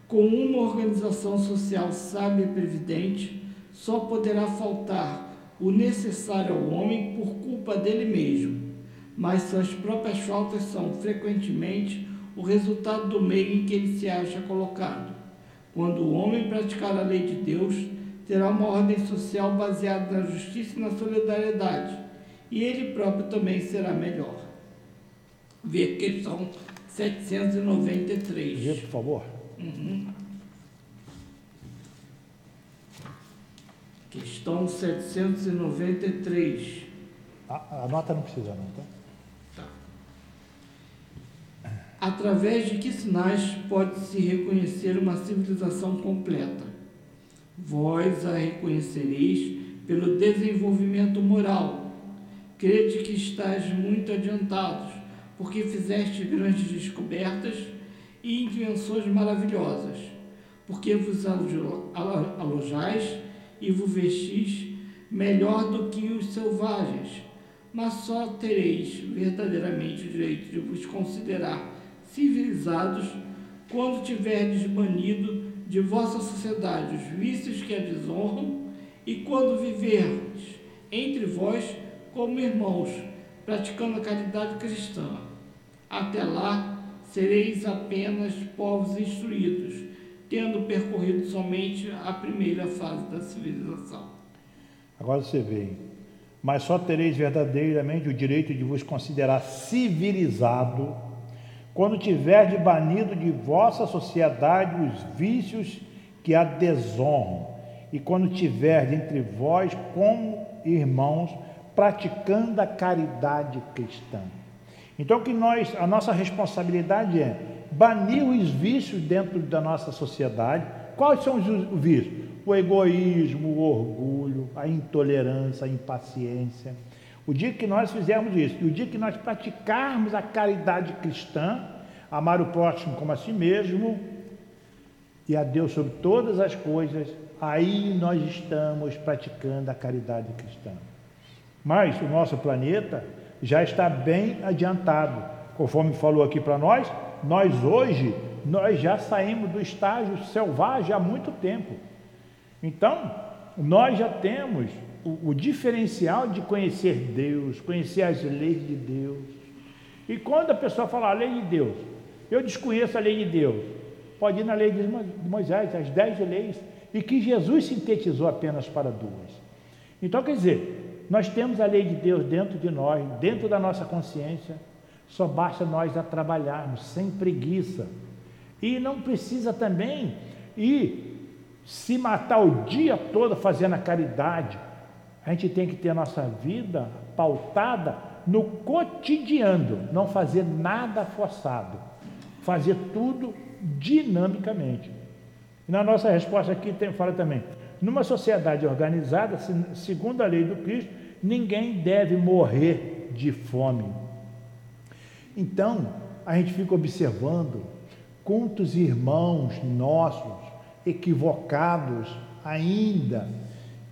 Com uma organização social sábia e previdente, só poderá faltar o necessário ao homem por culpa dele mesmo mas suas próprias faltas são frequentemente o resultado do meio em que ele se acha colocado. Quando o homem praticar a lei de Deus, terá uma ordem social baseada na justiça e na solidariedade, e ele próprio também será melhor. Vê questão 793. Vê, por favor. Uhum. Questão 793. A, a nota não precisa não, tá? Tá. Através de que sinais pode-se reconhecer uma civilização completa? Vós a reconhecereis pelo desenvolvimento moral. Crede que estáis muito adiantados, porque fizeste grandes descobertas e invenções maravilhosas, porque vos alojais e vos vestis melhor do que os selvagens, mas só tereis verdadeiramente o direito de vos considerar civilizados quando tiverdes banido de vossa sociedade os vícios que a desonram e quando viverdes entre vós como irmãos, praticando a caridade cristã. Até lá sereis apenas povos instruídos, tendo percorrido somente a primeira fase da civilização. Agora você vê, mas só tereis verdadeiramente o direito de vos considerar civilizado quando tiverdes banido de vossa sociedade os vícios que a desonram, e quando tiverdes entre vós como irmãos praticando a caridade cristã. Então que nós, a nossa responsabilidade é banir os vícios dentro da nossa sociedade. Quais são os vícios? O egoísmo, o orgulho, a intolerância, a impaciência. O dia que nós fizermos isso, e o dia que nós praticarmos a caridade cristã, amar o próximo como a si mesmo e a Deus sobre todas as coisas, aí nós estamos praticando a caridade cristã. Mas o nosso planeta já está bem adiantado. Conforme falou aqui para nós, nós hoje, nós já saímos do estágio selvagem há muito tempo. Então, nós já temos o, o diferencial de conhecer Deus, conhecer as leis de Deus. E quando a pessoa fala a lei de Deus, eu desconheço a lei de Deus, pode ir na lei de Moisés, as dez leis, e que Jesus sintetizou apenas para duas. Então, quer dizer, nós temos a lei de Deus dentro de nós, dentro da nossa consciência, só basta nós a trabalharmos sem preguiça. E não precisa também ir se matar o dia todo fazendo a caridade. A gente tem que ter a nossa vida pautada no cotidiano, não fazer nada forçado, fazer tudo dinamicamente. E na nossa resposta aqui tem, fala também, numa sociedade organizada, segundo a lei do Cristo, ninguém deve morrer de fome. Então, a gente fica observando quantos irmãos nossos equivocados ainda,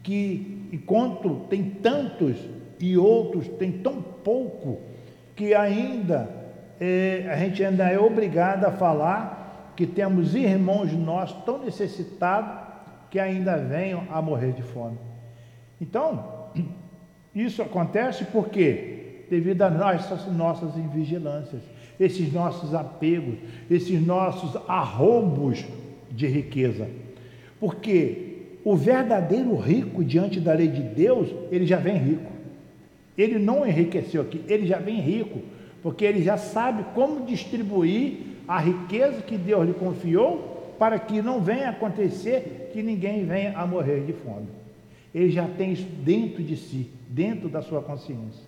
que enquanto tem tantos e outros tem tão pouco, que ainda é, a gente ainda é obrigado a falar que temos irmãos nossos tão necessitados que ainda venham a morrer de fome. Então, isso acontece porque devido a nossas, nossas invigilâncias, esses nossos apegos, esses nossos arrombos de riqueza. Porque o verdadeiro rico diante da lei de Deus, ele já vem rico. Ele não enriqueceu aqui, ele já vem rico, porque ele já sabe como distribuir a riqueza que Deus lhe confiou para que não venha acontecer que ninguém venha a morrer de fome. Ele já tem isso dentro de si, dentro da sua consciência.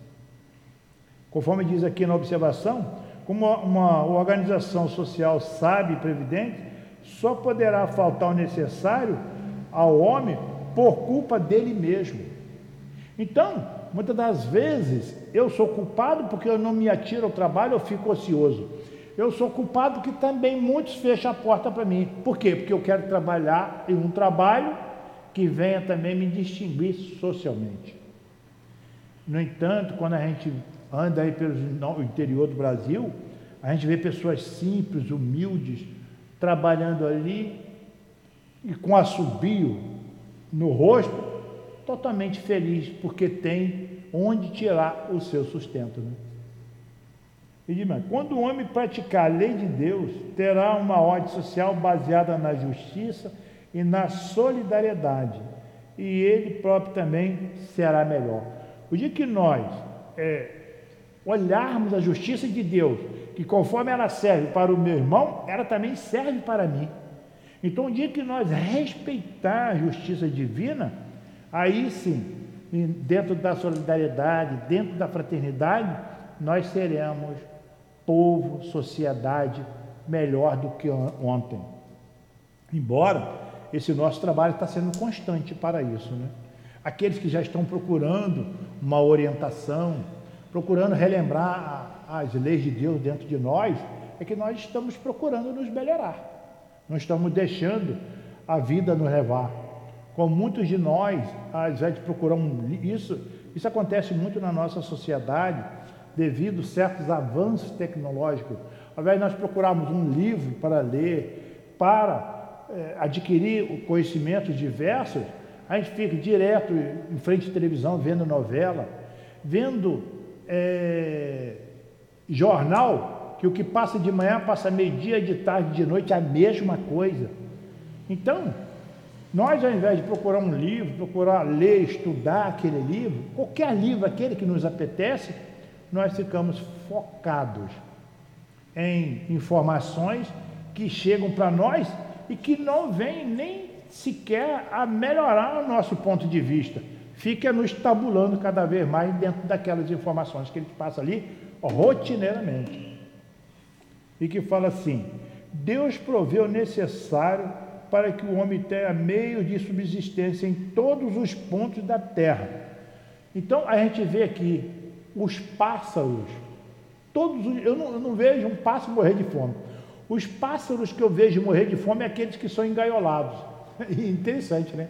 Conforme diz aqui na observação, como uma organização social sábia e previdente, só poderá faltar o necessário ao homem por culpa dele mesmo. Então, muitas das vezes, eu sou culpado porque eu não me atiro ao trabalho, eu fico ocioso. Eu sou culpado que também muitos fecham a porta para mim. Por quê? Porque eu quero trabalhar em um trabalho que venha também me distinguir socialmente. No entanto, quando a gente anda aí pelo interior do Brasil, a gente vê pessoas simples, humildes, trabalhando ali e com assobio no rosto, totalmente feliz, porque tem onde tirar o seu sustento. Né? E diz, quando o homem praticar a lei de Deus, terá uma ordem social baseada na justiça e na solidariedade, e ele próprio também será melhor. O dia que nós é, olharmos a justiça de Deus, que conforme ela serve para o meu irmão, ela também serve para mim. Então, o dia que nós respeitar a justiça divina, Aí sim, dentro da solidariedade, dentro da fraternidade, nós seremos povo, sociedade melhor do que ontem. Embora esse nosso trabalho está sendo constante para isso, né? Aqueles que já estão procurando uma orientação, procurando relembrar as leis de Deus dentro de nós, é que nós estamos procurando nos melhorar. Não estamos deixando a vida nos levar. Como muitos de nós, às vezes procuram isso, isso acontece muito na nossa sociedade, devido a certos avanços tecnológicos. Ao invés de nós procurarmos um livro para ler, para é, adquirir conhecimentos diversos, a gente fica direto em frente à televisão vendo novela, vendo é, jornal, que o que passa de manhã passa meio-dia, de tarde, de noite, a mesma coisa. Então, nós, ao invés de procurar um livro, procurar ler, estudar aquele livro, qualquer livro, aquele que nos apetece, nós ficamos focados em informações que chegam para nós e que não vêm nem sequer a melhorar o nosso ponto de vista. Fica nos tabulando cada vez mais dentro daquelas informações que ele passa ali rotineiramente. E que fala assim: Deus proveu o necessário para que o homem tenha meio de subsistência em todos os pontos da terra. Então a gente vê aqui os pássaros, todos os, eu, não, eu não vejo um pássaro morrer de fome. Os pássaros que eu vejo morrer de fome é aqueles que são engaiolados. Interessante, né?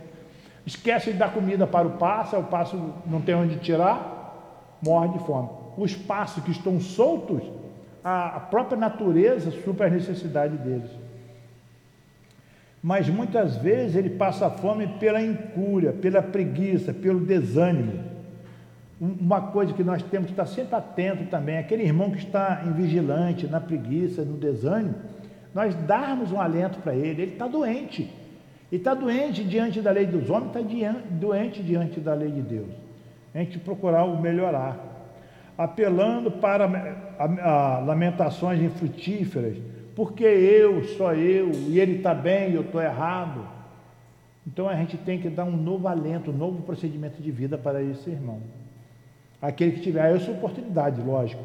Esquece de dar comida para o pássaro, o pássaro não tem onde tirar, morre de fome. Os pássaros que estão soltos, a própria natureza supra a necessidade deles mas muitas vezes ele passa fome pela incúria, pela preguiça, pelo desânimo. Uma coisa que nós temos que estar sempre atento também, aquele irmão que está em vigilante, na preguiça, no desânimo, nós darmos um alento para ele, ele está doente. Ele está doente diante da lei dos homens, está doente diante da lei de Deus. A gente procurar o melhorar, apelando para a, a, a lamentações infrutíferas, porque eu, só eu, e ele está bem e eu estou errado. Então a gente tem que dar um novo alento, um novo procedimento de vida para esse irmão. Aquele que tiver essa oportunidade, lógico,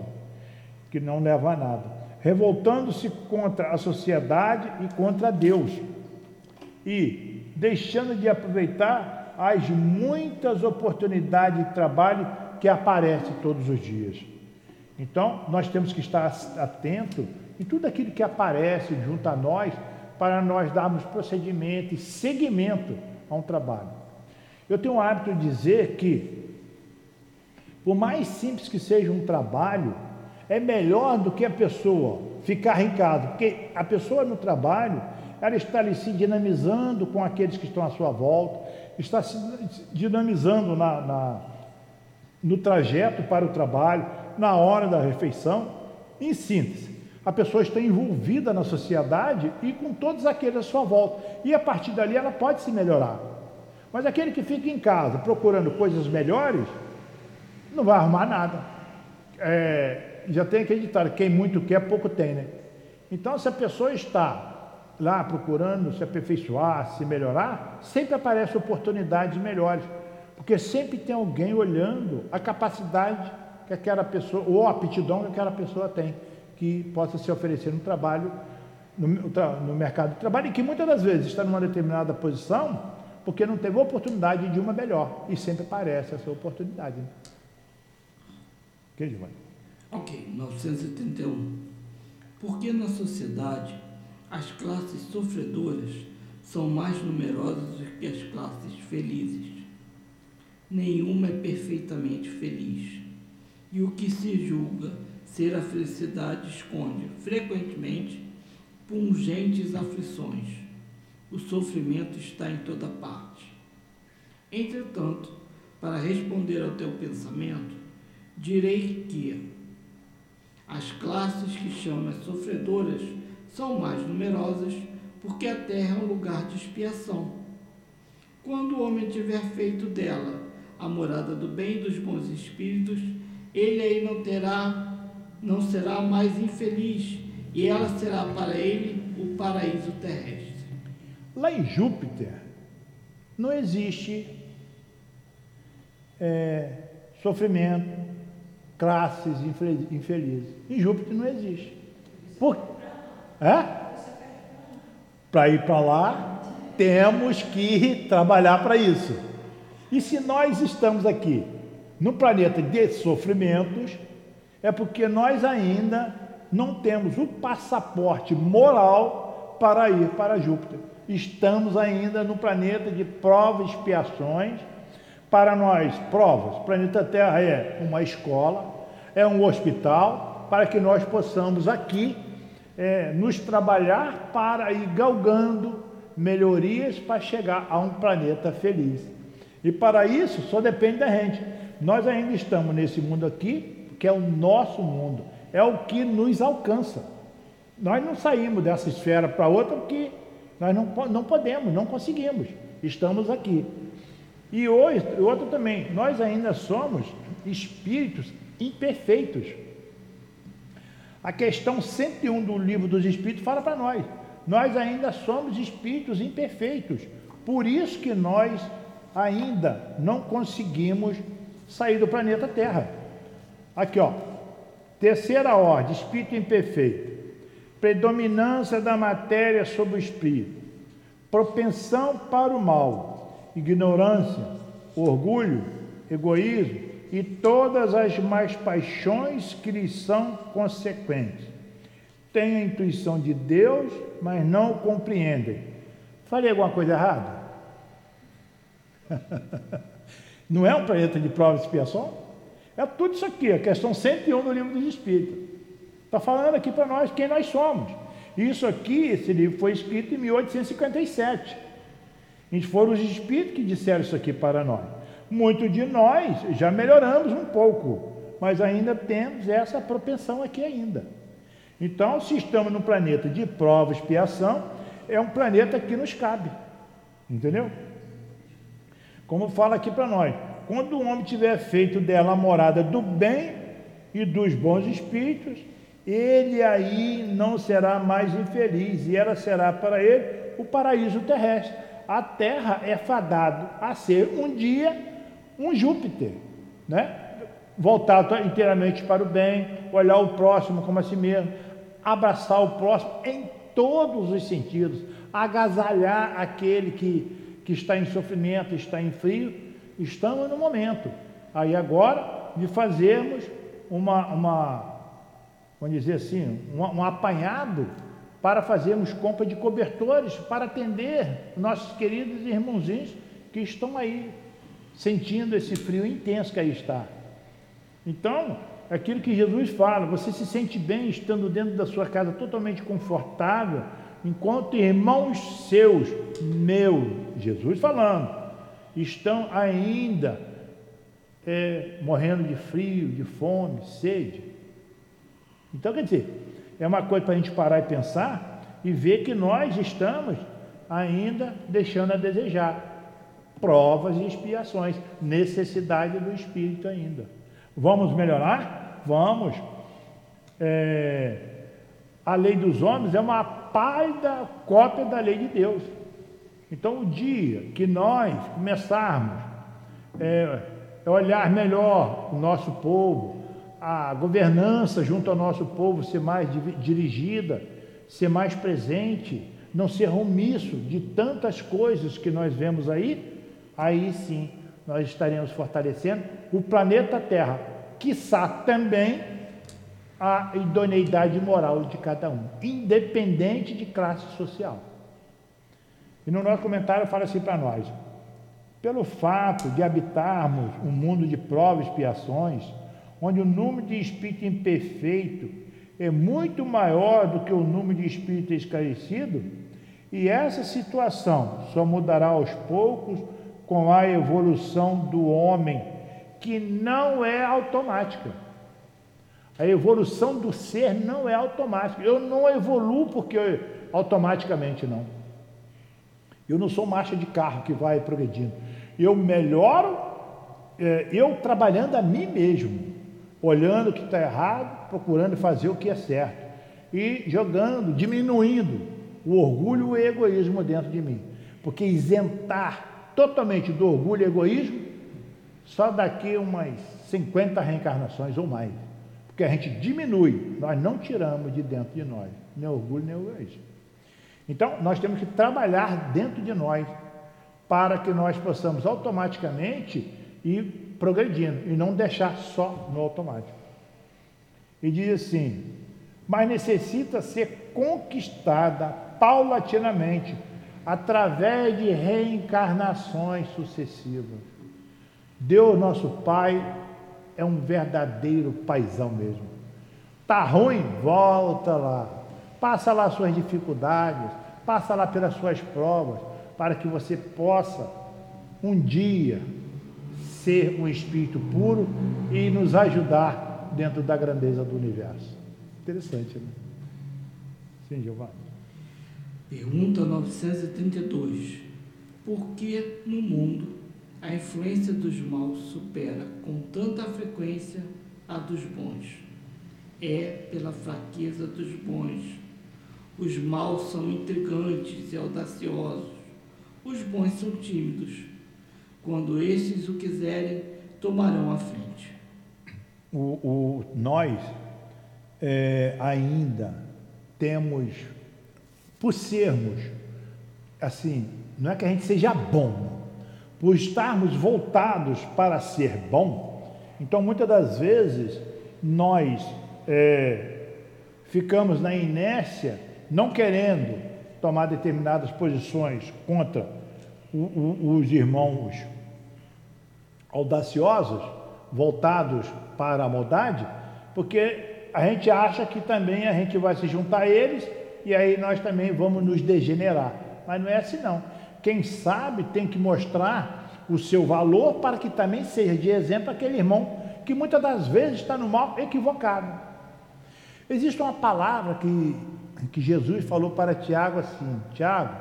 que não leva a nada. Revoltando-se contra a sociedade e contra Deus. E deixando de aproveitar as muitas oportunidades de trabalho que aparecem todos os dias. Então, nós temos que estar atentos e tudo aquilo que aparece junto a nós para nós darmos procedimento e seguimento a um trabalho. Eu tenho o hábito de dizer que, por mais simples que seja um trabalho, é melhor do que a pessoa ficar em casa, porque a pessoa no trabalho, ela está ali se dinamizando com aqueles que estão à sua volta, está se dinamizando na, na no trajeto para o trabalho, na hora da refeição. Em síntese, a pessoa está envolvida na sociedade e com todos aqueles à sua volta. E a partir dali ela pode se melhorar. Mas aquele que fica em casa procurando coisas melhores, não vai arrumar nada. É, já tem acreditado, quem muito quer, pouco tem, né? Então, se a pessoa está lá procurando se aperfeiçoar, se melhorar, sempre aparecem oportunidades melhores. Porque sempre tem alguém olhando a capacidade que aquela pessoa, ou a aptidão que aquela pessoa tem que possa se oferecer no trabalho, no, no mercado de trabalho, e que muitas das vezes está numa determinada posição porque não teve oportunidade de uma melhor. E sempre aparece essa oportunidade. Né? Que Giovanni? Ok, 981. Porque na sociedade as classes sofredoras são mais numerosas do que as classes felizes. Nenhuma é perfeitamente feliz. E o que se julga ser a felicidade esconde, frequentemente, pungentes aflições. O sofrimento está em toda parte. Entretanto, para responder ao teu pensamento, direi que as classes que chamas sofredoras são mais numerosas porque a terra é um lugar de expiação. Quando o homem tiver feito dela a morada do bem e dos bons espíritos, ele aí não terá não será mais infeliz, e ela será para ele o paraíso terrestre. Lá em Júpiter não existe é, sofrimento, classes infelizes. Em Júpiter não existe. Por... É? Para ir para lá, temos que trabalhar para isso. E se nós estamos aqui no planeta de sofrimentos, é porque nós ainda não temos o passaporte moral para ir para Júpiter. Estamos ainda no planeta de provas e expiações. Para nós, provas. Planeta Terra é uma escola, é um hospital, para que nós possamos aqui é, nos trabalhar para ir galgando melhorias para chegar a um planeta feliz. E para isso só depende da gente. Nós ainda estamos nesse mundo aqui, que é o nosso mundo, é o que nos alcança. Nós não saímos dessa esfera para outra porque nós não, não podemos, não conseguimos. Estamos aqui. E hoje, outro também, nós ainda somos espíritos imperfeitos. A questão 101 do livro dos Espíritos fala para nós. Nós ainda somos espíritos imperfeitos. Por isso que nós ainda não conseguimos sair do planeta Terra. Aqui, ó. Terceira ordem, espírito imperfeito. Predominância da matéria sobre o espírito. Propensão para o mal. Ignorância, orgulho, egoísmo e todas as mais paixões que lhes são consequentes. Têm a intuição de Deus, mas não o compreendem. Falei alguma coisa errada? Não é um planeta de prova e expiação? É tudo isso aqui, a questão 101 do livro dos Espíritos. Está falando aqui para nós quem nós somos. Isso aqui, esse livro foi escrito em 1857. E foram os espíritos que disseram isso aqui para nós. Muitos de nós já melhoramos um pouco, mas ainda temos essa propensão aqui ainda. Então, se estamos no planeta de prova expiação, é um planeta que nos cabe. Entendeu? Como fala aqui para nós, quando o homem tiver feito dela a morada do bem e dos bons espíritos, ele aí não será mais infeliz, e ela será para ele o paraíso terrestre. A terra é fadado a ser um dia um Júpiter, né? Voltado inteiramente para o bem, olhar o próximo como a si mesmo, abraçar o próximo em todos os sentidos, agasalhar aquele que que está em sofrimento, está em frio, estamos no momento. Aí agora de fazermos uma, uma vamos dizer assim, um, um apanhado para fazermos compra de cobertores para atender nossos queridos irmãozinhos que estão aí sentindo esse frio intenso que aí está. Então, aquilo que Jesus fala, você se sente bem estando dentro da sua casa totalmente confortável, enquanto irmãos seus, meu, Jesus falando, estão ainda é, morrendo de frio, de fome, sede. Então, quer dizer, é uma coisa para a gente parar e pensar e ver que nós estamos ainda deixando a desejar provas e expiações, necessidade do Espírito ainda. Vamos melhorar? Vamos. É, a lei dos homens é uma pálida cópia da lei de Deus. Então, o dia que nós começarmos é, a olhar melhor o nosso povo, a governança junto ao nosso povo ser mais dirigida, ser mais presente, não ser omisso de tantas coisas que nós vemos aí, aí sim nós estaremos fortalecendo o planeta Terra, quiçá também a idoneidade moral de cada um, independente de classe social. E no nosso comentário fala assim para nós: pelo fato de habitarmos um mundo de provas e expiações, onde o número de espírito imperfeito é muito maior do que o número de espírito esclarecido, e essa situação só mudará aos poucos com a evolução do homem, que não é automática. A evolução do ser não é automática. Eu não evoluo porque eu, automaticamente não. Eu não sou marcha de carro que vai progredindo. Eu melhoro, é, eu trabalhando a mim mesmo, olhando o que está errado, procurando fazer o que é certo e jogando, diminuindo o orgulho e o egoísmo dentro de mim. Porque isentar totalmente do orgulho e egoísmo só daqui umas 50 reencarnações ou mais. Porque a gente diminui, nós não tiramos de dentro de nós, nem orgulho, nem egoísmo. Então, nós temos que trabalhar dentro de nós para que nós possamos automaticamente ir progredindo e não deixar só no automático. E diz assim: mas necessita ser conquistada paulatinamente através de reencarnações sucessivas. Deus, nosso Pai, é um verdadeiro paizão mesmo. Tá ruim? Volta lá. Passa lá suas dificuldades, passa lá pelas suas provas, para que você possa um dia ser um espírito puro e nos ajudar dentro da grandeza do universo. Interessante, né? Sim, Giovanni. Pergunta 932. Por que no mundo a influência dos maus supera com tanta frequência a dos bons. É pela fraqueza dos bons. Os maus são intrigantes e audaciosos. Os bons são tímidos. Quando estes o quiserem, tomarão a frente. O, o nós é, ainda temos, por sermos assim, não é que a gente seja bom, por estarmos voltados para ser bom, então muitas das vezes nós é, ficamos na inércia, não querendo tomar determinadas posições contra o, o, os irmãos audaciosos, voltados para a maldade, porque a gente acha que também a gente vai se juntar a eles e aí nós também vamos nos degenerar. Mas não é assim não. Quem sabe tem que mostrar o seu valor para que também seja de exemplo aquele irmão que muitas das vezes está no mal equivocado. Existe uma palavra que, que Jesus falou para Tiago assim: Tiago,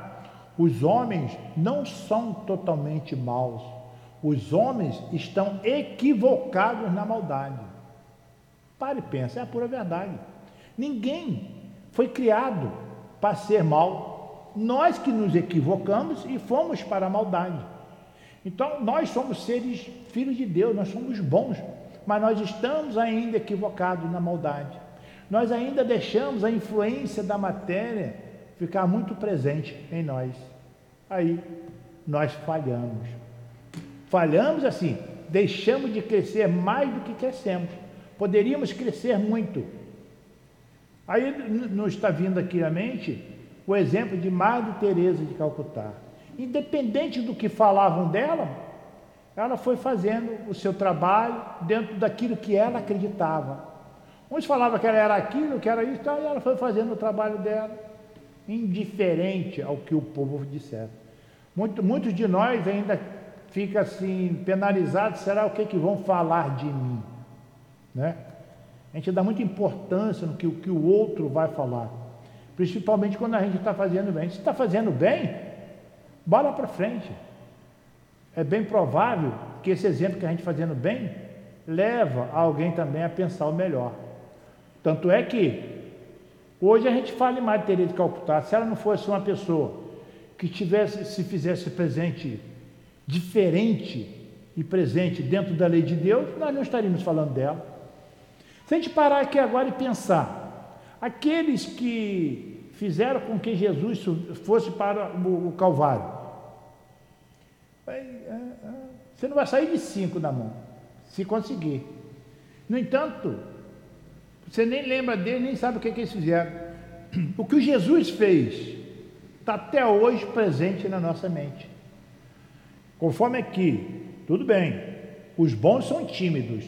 os homens não são totalmente maus, os homens estão equivocados na maldade. Pare e pense, é a pura verdade. Ninguém foi criado para ser mal, nós que nos equivocamos e fomos para a maldade. Então, nós somos seres filhos de Deus, nós somos bons, mas nós estamos ainda equivocados na maldade. Nós ainda deixamos a influência da matéria ficar muito presente em nós. Aí nós falhamos. Falhamos assim, deixamos de crescer mais do que crescemos. Poderíamos crescer muito. Aí nos está vindo aqui à mente o exemplo de Madre Teresa de Calcutá. Independente do que falavam dela, ela foi fazendo o seu trabalho dentro daquilo que ela acreditava. Uns falavam que ela era aquilo, que era isso, e ela foi fazendo o trabalho dela, indiferente ao que o povo dissesse. Muito, muitos de nós ainda fica assim penalizados, será o que, que vão falar de mim? Né? A gente dá muita importância no que, que o outro vai falar. Principalmente quando a gente está fazendo bem. Se está fazendo bem, bora para frente. É bem provável que esse exemplo que a gente fazendo bem leva alguém também a pensar o melhor. Tanto é que hoje a gente fala em Maria Teresa de Calcutá, se ela não fosse uma pessoa que tivesse, se fizesse presente diferente e presente dentro da lei de Deus, nós não estaríamos falando dela. Se a gente parar aqui agora e pensar, aqueles que fizeram com que Jesus fosse para o Calvário. É, é, você não vai sair de cinco na mão, se conseguir. No entanto, você nem lembra dele, nem sabe o que, que eles fizeram. O que Jesus fez está até hoje presente na nossa mente. Conforme aqui, tudo bem, os bons são tímidos,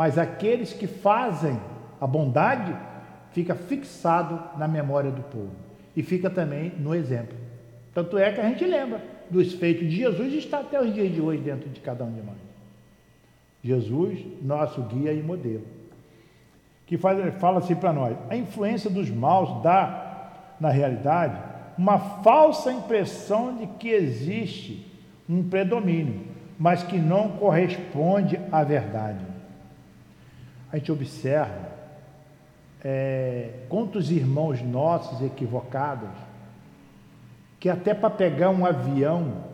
mas aqueles que fazem a bondade fica fixado na memória do povo e fica também no exemplo. Tanto é que a gente lembra dos feitos de Jesus e está até os dias de hoje dentro de cada um de nós. Jesus, nosso guia e modelo. Que faz, fala assim para nós: a influência dos maus dá, na realidade, uma falsa impressão de que existe um predomínio, mas que não corresponde à verdade. A gente observa é, quantos irmãos nossos equivocados, que até para pegar um avião,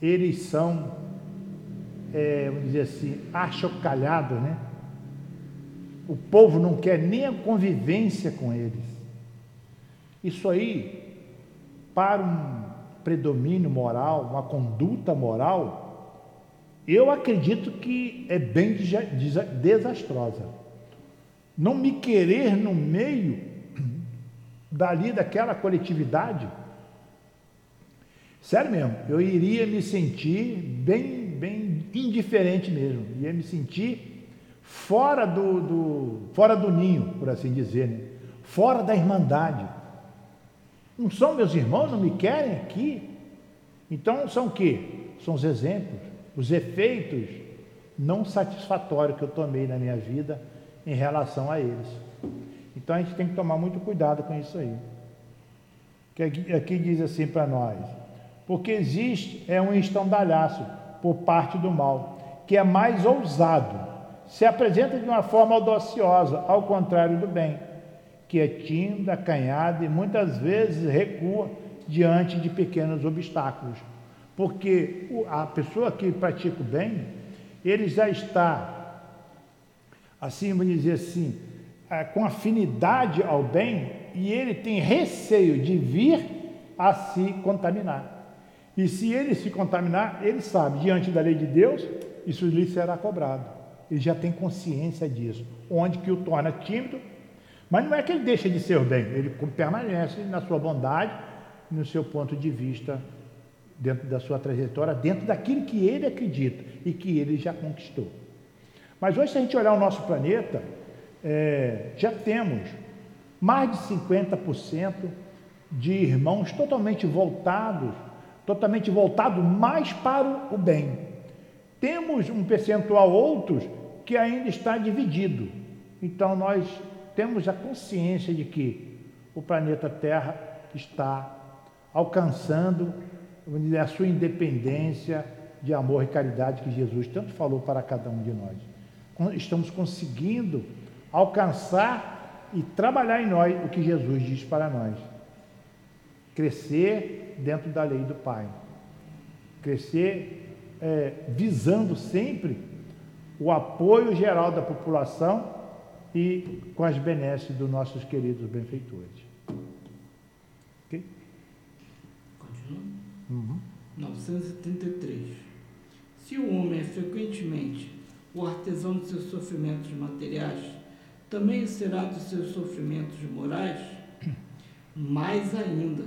eles são é, vamos dizer assim, achocalhados, né? O povo não quer nem a convivência com eles. Isso aí, para um predomínio moral, uma conduta moral, eu acredito que é bem desastrosa. Não me querer no meio dali daquela coletividade, sério mesmo, eu iria me sentir bem, bem indiferente mesmo, ia me sentir fora do, do fora do ninho, por assim dizer, né? fora da irmandade. Não são meus irmãos, não me querem aqui. Então são o quê? São os exemplos, os efeitos não satisfatórios que eu tomei na minha vida em relação a eles. Então a gente tem que tomar muito cuidado com isso aí. Que aqui, aqui diz assim para nós: porque existe é um estandalhaço por parte do mal, que é mais ousado, se apresenta de uma forma audaciosa, ao contrário do bem que é tímida, acanhada e muitas vezes recua diante de pequenos obstáculos. Porque a pessoa que pratica o bem, ele já está, assim, vamos dizer assim, é, com afinidade ao bem e ele tem receio de vir a se contaminar. E se ele se contaminar, ele sabe, diante da lei de Deus, isso lhe será cobrado. Ele já tem consciência disso. Onde que o torna tímido mas não é que ele deixa de ser bem, ele permanece na sua bondade, no seu ponto de vista, dentro da sua trajetória, dentro daquilo que ele acredita e que ele já conquistou. Mas hoje, se a gente olhar o nosso planeta, é, já temos mais de 50% de irmãos totalmente voltados, totalmente voltados mais para o bem. Temos um percentual outros que ainda está dividido. Então nós temos a consciência de que o planeta Terra está alcançando dizer, a sua independência de amor e caridade que Jesus tanto falou para cada um de nós. Estamos conseguindo alcançar e trabalhar em nós o que Jesus diz para nós. Crescer dentro da lei do Pai. Crescer é, visando sempre o apoio geral da população e com as benesses dos nossos queridos benfeitores. Ok? Continua. Uhum. 973. Se o homem é frequentemente o artesão de seus sofrimentos materiais, também será dos seus sofrimentos morais? Mais ainda,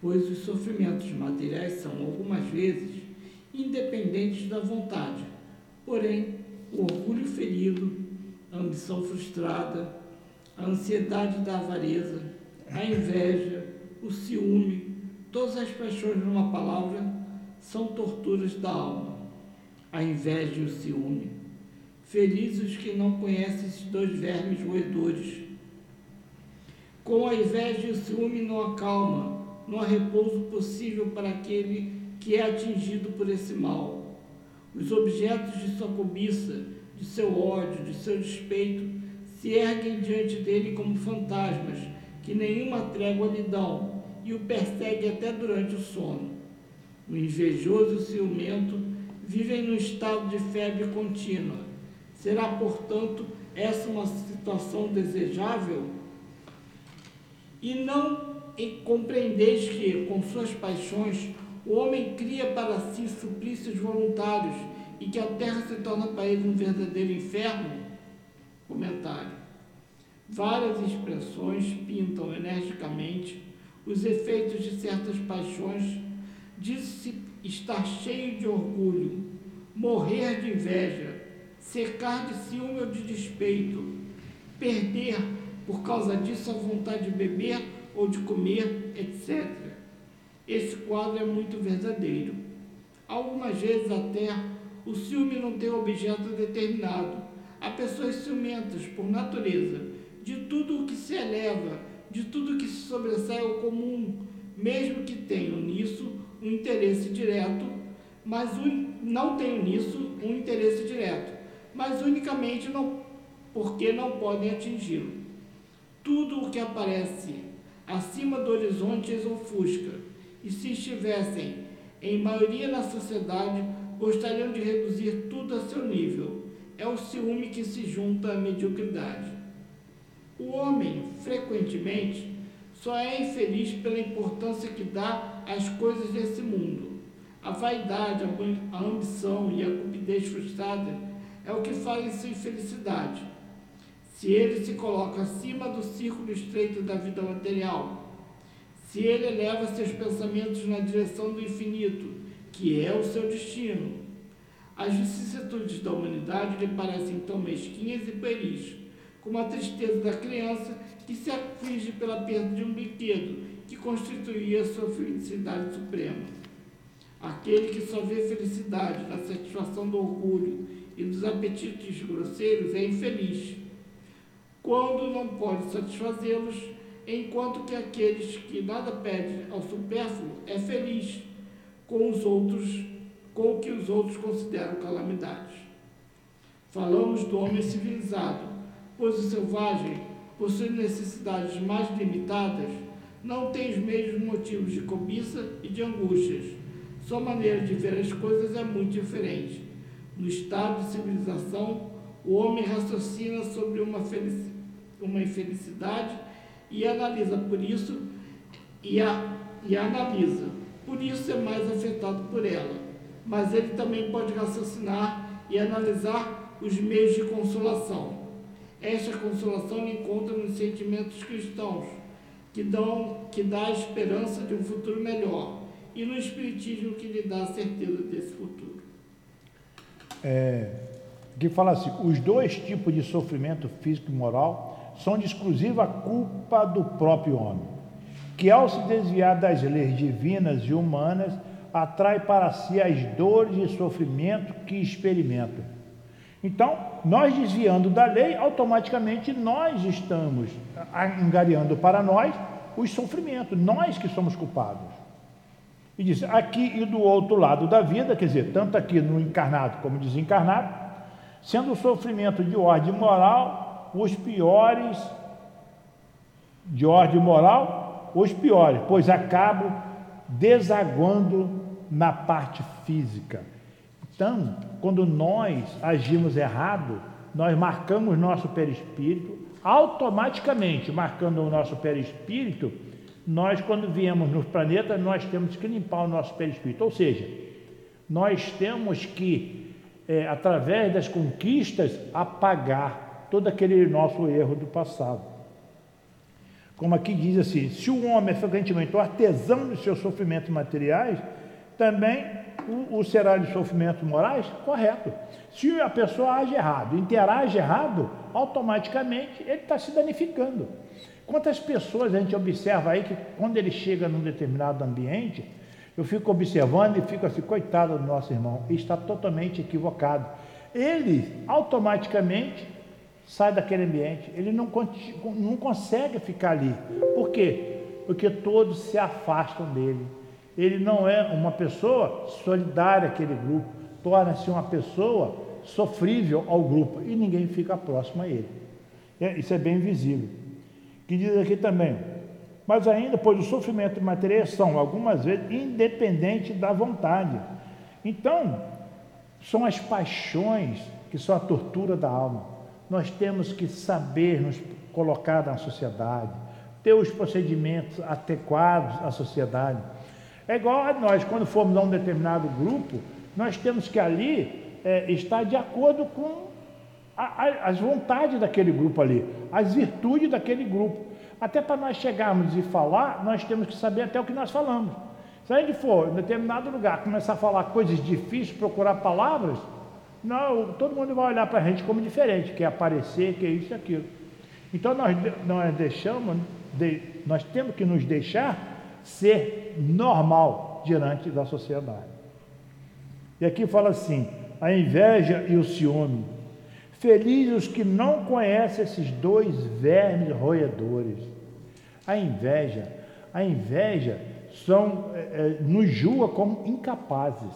pois os sofrimentos materiais são, algumas vezes, independentes da vontade. Porém, o orgulho ferido a ambição frustrada, a ansiedade da avareza, a inveja, o ciúme, todas as paixões numa palavra são torturas da alma. A inveja e o ciúme. Felizes os que não conhecem esses dois vermes roedores. Com a inveja e o ciúme não há calma, não há repouso possível para aquele que é atingido por esse mal. Os objetos de sua cobiça de seu ódio, de seu despeito, se erguem diante dele como fantasmas, que nenhuma trégua lhe dão, e o perseguem até durante o sono. O invejoso e o ciumento vivem no estado de febre contínua. Será, portanto, essa uma situação desejável? E não compreendeis que, com suas paixões, o homem cria para si suplícios voluntários e que a terra se torna para ele um verdadeiro inferno? Comentário. Várias expressões pintam energicamente os efeitos de certas paixões, diz-se estar cheio de orgulho, morrer de inveja, secar de ciúme ou de despeito, perder por causa disso a vontade de beber ou de comer, etc. Esse quadro é muito verdadeiro. Algumas vezes até o ciúme não tem objeto determinado. Há pessoas ciumentas, por natureza, de tudo o que se eleva, de tudo que se sobressai ao comum, mesmo que tenham nisso um interesse direto, mas não tenham nisso um interesse direto, mas unicamente não, porque não podem atingi-lo. Tudo o que aparece acima do horizonte os ofusca, e se estivessem em maioria na sociedade, gostariam de reduzir tudo a seu nível. É o ciúme que se junta à mediocridade. O homem, frequentemente, só é infeliz pela importância que dá às coisas desse mundo. A vaidade, a ambição e a cupidez frustrada é o que fazem sua infelicidade. Se ele se coloca acima do círculo estreito da vida material, se ele eleva seus pensamentos na direção do infinito, que é o seu destino, as vicissitudes da humanidade lhe parecem tão mesquinhas e pueris, como a tristeza da criança que se aflige pela perda de um brinquedo que constituía sua felicidade suprema. Aquele que só vê felicidade na satisfação do orgulho e dos apetites grosseiros é infeliz, quando não pode satisfazê-los, enquanto que aqueles que nada pedem ao supérfluo é feliz com os outros, com o que os outros consideram calamidades. Falamos do homem civilizado, pois o selvagem, por suas necessidades mais limitadas, não tem os mesmos motivos de cobiça e de angústias. Sua maneira de ver as coisas é muito diferente. No estado de civilização, o homem raciocina sobre uma, uma infelicidade e analisa por isso e, a, e a analisa. Por isso é mais afetado por ela. Mas ele também pode raciocinar e analisar os meios de consolação. Esta consolação encontra nos sentimentos cristãos, que dão que dá a esperança de um futuro melhor, e no espiritismo que lhe dá a certeza desse futuro é, que fala assim: os dois tipos de sofrimento físico e moral são de exclusiva culpa do próprio homem, que ao se desviar das leis divinas e humanas, atrai para si as dores e sofrimento que experimenta. Então, nós desviando da lei, automaticamente nós estamos angariando para nós os sofrimentos, nós que somos culpados. E diz: aqui e do outro lado da vida, quer dizer, tanto aqui no encarnado como desencarnado, sendo o sofrimento de ordem moral os piores, de ordem moral, os piores, pois acabam desaguando na parte física. Então, quando nós agimos errado, nós marcamos nosso perispírito, automaticamente marcando o nosso perispírito, nós, quando viemos no planeta, nós temos que limpar o nosso perispírito. Ou seja, nós temos que, é, através das conquistas, apagar todo aquele nosso erro do passado. Como aqui diz assim: se o homem é frequentemente o artesão dos seus sofrimentos materiais, também o, o será de sofrimentos morais? Correto. Se a pessoa age errado, interage errado, automaticamente ele está se danificando. Quantas pessoas a gente observa aí que quando ele chega num determinado ambiente, eu fico observando e fico assim, coitado do nosso irmão, está totalmente equivocado. Ele automaticamente sai daquele ambiente, ele não, não consegue ficar ali. Por quê? Porque todos se afastam dele. Ele não é uma pessoa solidária àquele grupo, torna-se uma pessoa sofrível ao grupo e ninguém fica próximo a ele. É, isso é bem visível que diz aqui também, mas ainda, pois o sofrimento material são, algumas vezes, independente da vontade. Então, são as paixões que são a tortura da alma. Nós temos que saber nos colocar na sociedade, ter os procedimentos adequados à sociedade. É igual a nós, quando formos a um determinado grupo, nós temos que ali é, estar de acordo com as vontades daquele grupo ali, as virtudes daquele grupo. Até para nós chegarmos e falar, nós temos que saber até o que nós falamos. Se a gente for em determinado lugar começar a falar coisas difíceis, procurar palavras, não, todo mundo vai olhar para a gente como diferente, quer aparecer, quer isso e aquilo. Então nós, nós deixamos, de, nós temos que nos deixar ser normal diante da sociedade. E aqui fala assim: a inveja e o ciúme Felizes os que não conhecem esses dois vermes roedores. A inveja, a inveja são, é, é, nos julga como incapazes.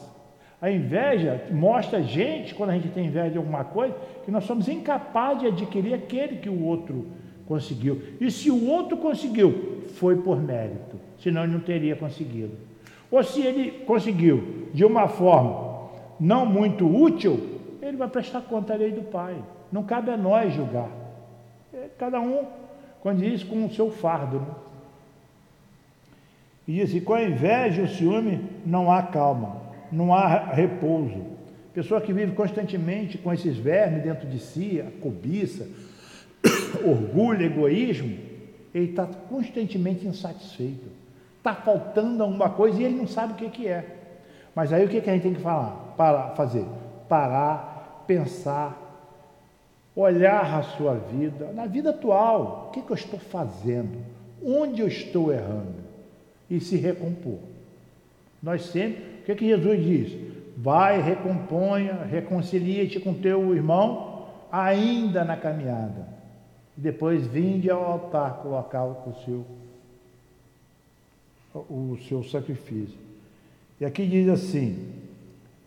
A inveja mostra a gente, quando a gente tem inveja de alguma coisa, que nós somos incapazes de adquirir aquele que o outro conseguiu. E se o outro conseguiu, foi por mérito, senão ele não teria conseguido. Ou se ele conseguiu de uma forma não muito útil, ele vai prestar conta à lei do Pai. Não cabe a nós julgar. É, cada um, quando diz, com o seu fardo. Né? E diz com a inveja e o ciúme não há calma, não há repouso. Pessoa que vive constantemente com esses vermes dentro de si, a cobiça, orgulho, egoísmo, ele está constantemente insatisfeito. Está faltando alguma coisa e ele não sabe o que, que é. Mas aí o que, que a gente tem que falar? Para fazer? Parar, pensar, olhar a sua vida, na vida atual, o que, que eu estou fazendo? Onde eu estou errando? E se recompor. Nós sempre, o que, que Jesus diz? Vai, recomponha, reconcilia-te com teu irmão, ainda na caminhada. Depois vinde ao altar colocar o seu, o seu sacrifício. E aqui diz assim: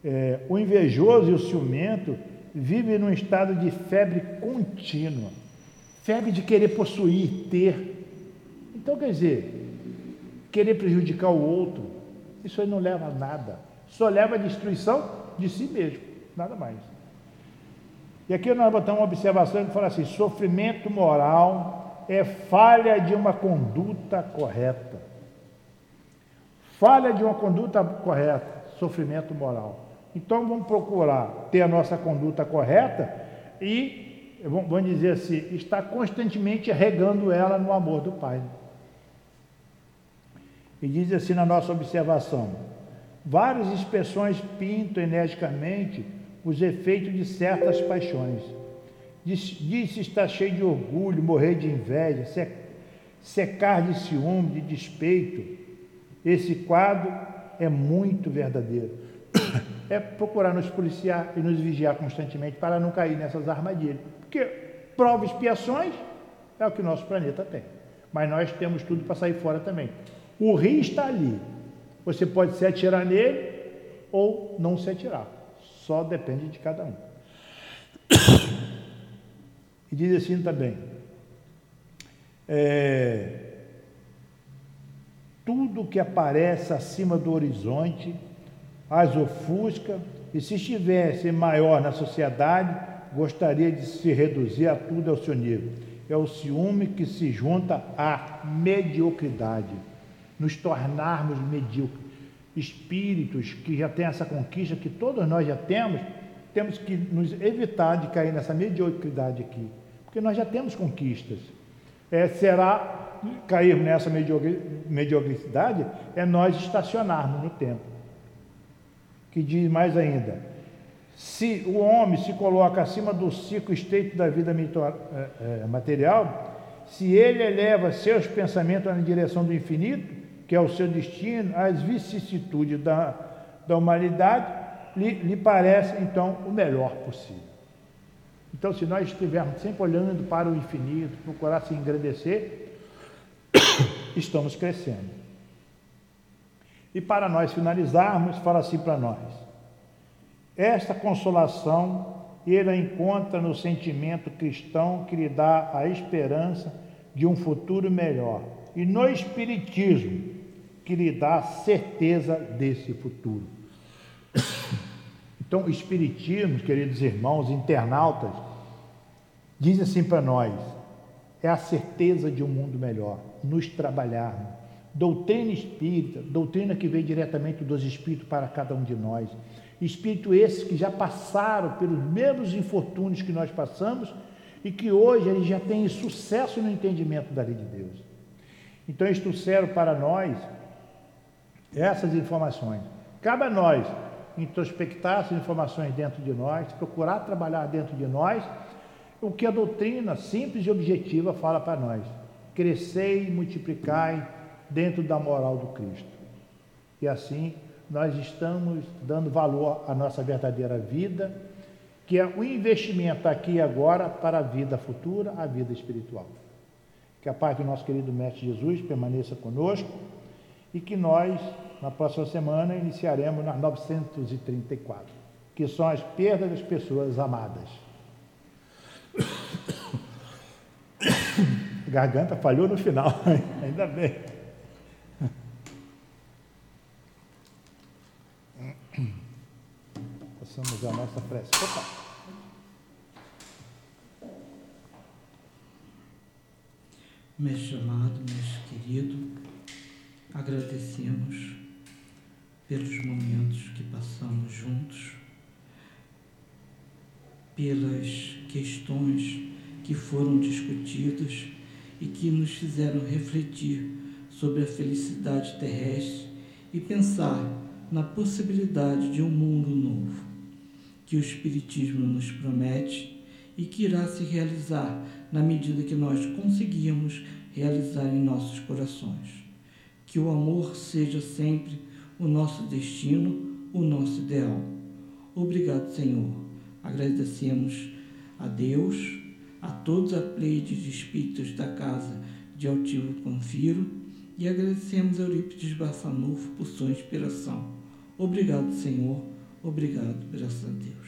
é, o invejoso e o ciumento vivem num estado de febre contínua, febre de querer possuir, ter. Então, quer dizer, querer prejudicar o outro, isso aí não leva a nada, só leva a destruição de si mesmo, nada mais. E aqui nós botamos uma observação que fala assim: sofrimento moral é falha de uma conduta correta. Falha de uma conduta correta, sofrimento moral. Então vamos procurar ter a nossa conduta correta e, vamos dizer assim, estar constantemente regando ela no amor do Pai. E diz assim na nossa observação: várias expressões pintam energicamente os efeitos de certas paixões. Diz-se estar cheio de orgulho, morrer de inveja, secar de ciúme, de despeito. Esse quadro é muito verdadeiro é procurar nos policiar e nos vigiar constantemente para não cair nessas armadilhas. Porque provas expiações é o que nosso planeta tem. Mas nós temos tudo para sair fora também. O rio está ali. Você pode se atirar nele ou não se atirar. Só depende de cada um. E diz assim também: é, tudo que aparece acima do horizonte as ofusca, e se estivesse maior na sociedade, gostaria de se reduzir a tudo ao seu nível. É o ciúme que se junta à mediocridade, nos tornarmos medíocres. Espíritos que já têm essa conquista, que todos nós já temos, temos que nos evitar de cair nessa mediocridade aqui, porque nós já temos conquistas. É, será cair nessa mediocridade é nós estacionarmos no tempo que diz mais ainda: se o homem se coloca acima do ciclo estreito da vida é, é, material, se ele eleva seus pensamentos na direção do infinito, que é o seu destino, as vicissitudes da, da humanidade, lhe, lhe parece então o melhor possível. Então, se nós estivermos sempre olhando para o infinito, procurar se engrandecer, estamos crescendo. E para nós finalizarmos, fala assim para nós: esta consolação ele encontra no sentimento cristão que lhe dá a esperança de um futuro melhor, e no Espiritismo que lhe dá a certeza desse futuro. Então, Espiritismo, queridos irmãos, internautas, diz assim para nós: é a certeza de um mundo melhor, nos trabalharmos Doutrina espírita, doutrina que veio diretamente dos espíritos para cada um de nós. Espírito esses que já passaram pelos mesmos infortúnios que nós passamos e que hoje eles já têm sucesso no entendimento da lei de Deus. Então, eles trouxeram para nós essas informações. Cabe a nós introspectar essas informações dentro de nós, procurar trabalhar dentro de nós o que a doutrina simples e objetiva fala para nós. Crescei, multiplicai, dentro da moral do Cristo. E assim nós estamos dando valor à nossa verdadeira vida, que é o investimento aqui e agora para a vida futura, a vida espiritual. Que a paz do nosso querido Mestre Jesus permaneça conosco e que nós, na próxima semana, iniciaremos nas 934, que são as perdas das pessoas amadas. Garganta falhou no final, ainda bem. Façamos a nossa prece. Opa. Mestre amado, mestre querido, agradecemos pelos momentos que passamos juntos, pelas questões que foram discutidas e que nos fizeram refletir sobre a felicidade terrestre e pensar na possibilidade de um mundo novo, que o Espiritismo nos promete e que irá se realizar na medida que nós conseguirmos realizar em nossos corações. Que o amor seja sempre o nosso destino, o nosso ideal. Obrigado, Senhor. Agradecemos a Deus, a todos os apleides espíritos da casa de altivo confiro e agradecemos a Eurípides Bassanufo por sua inspiração. Obrigado, Senhor. Obrigado, graças a Deus.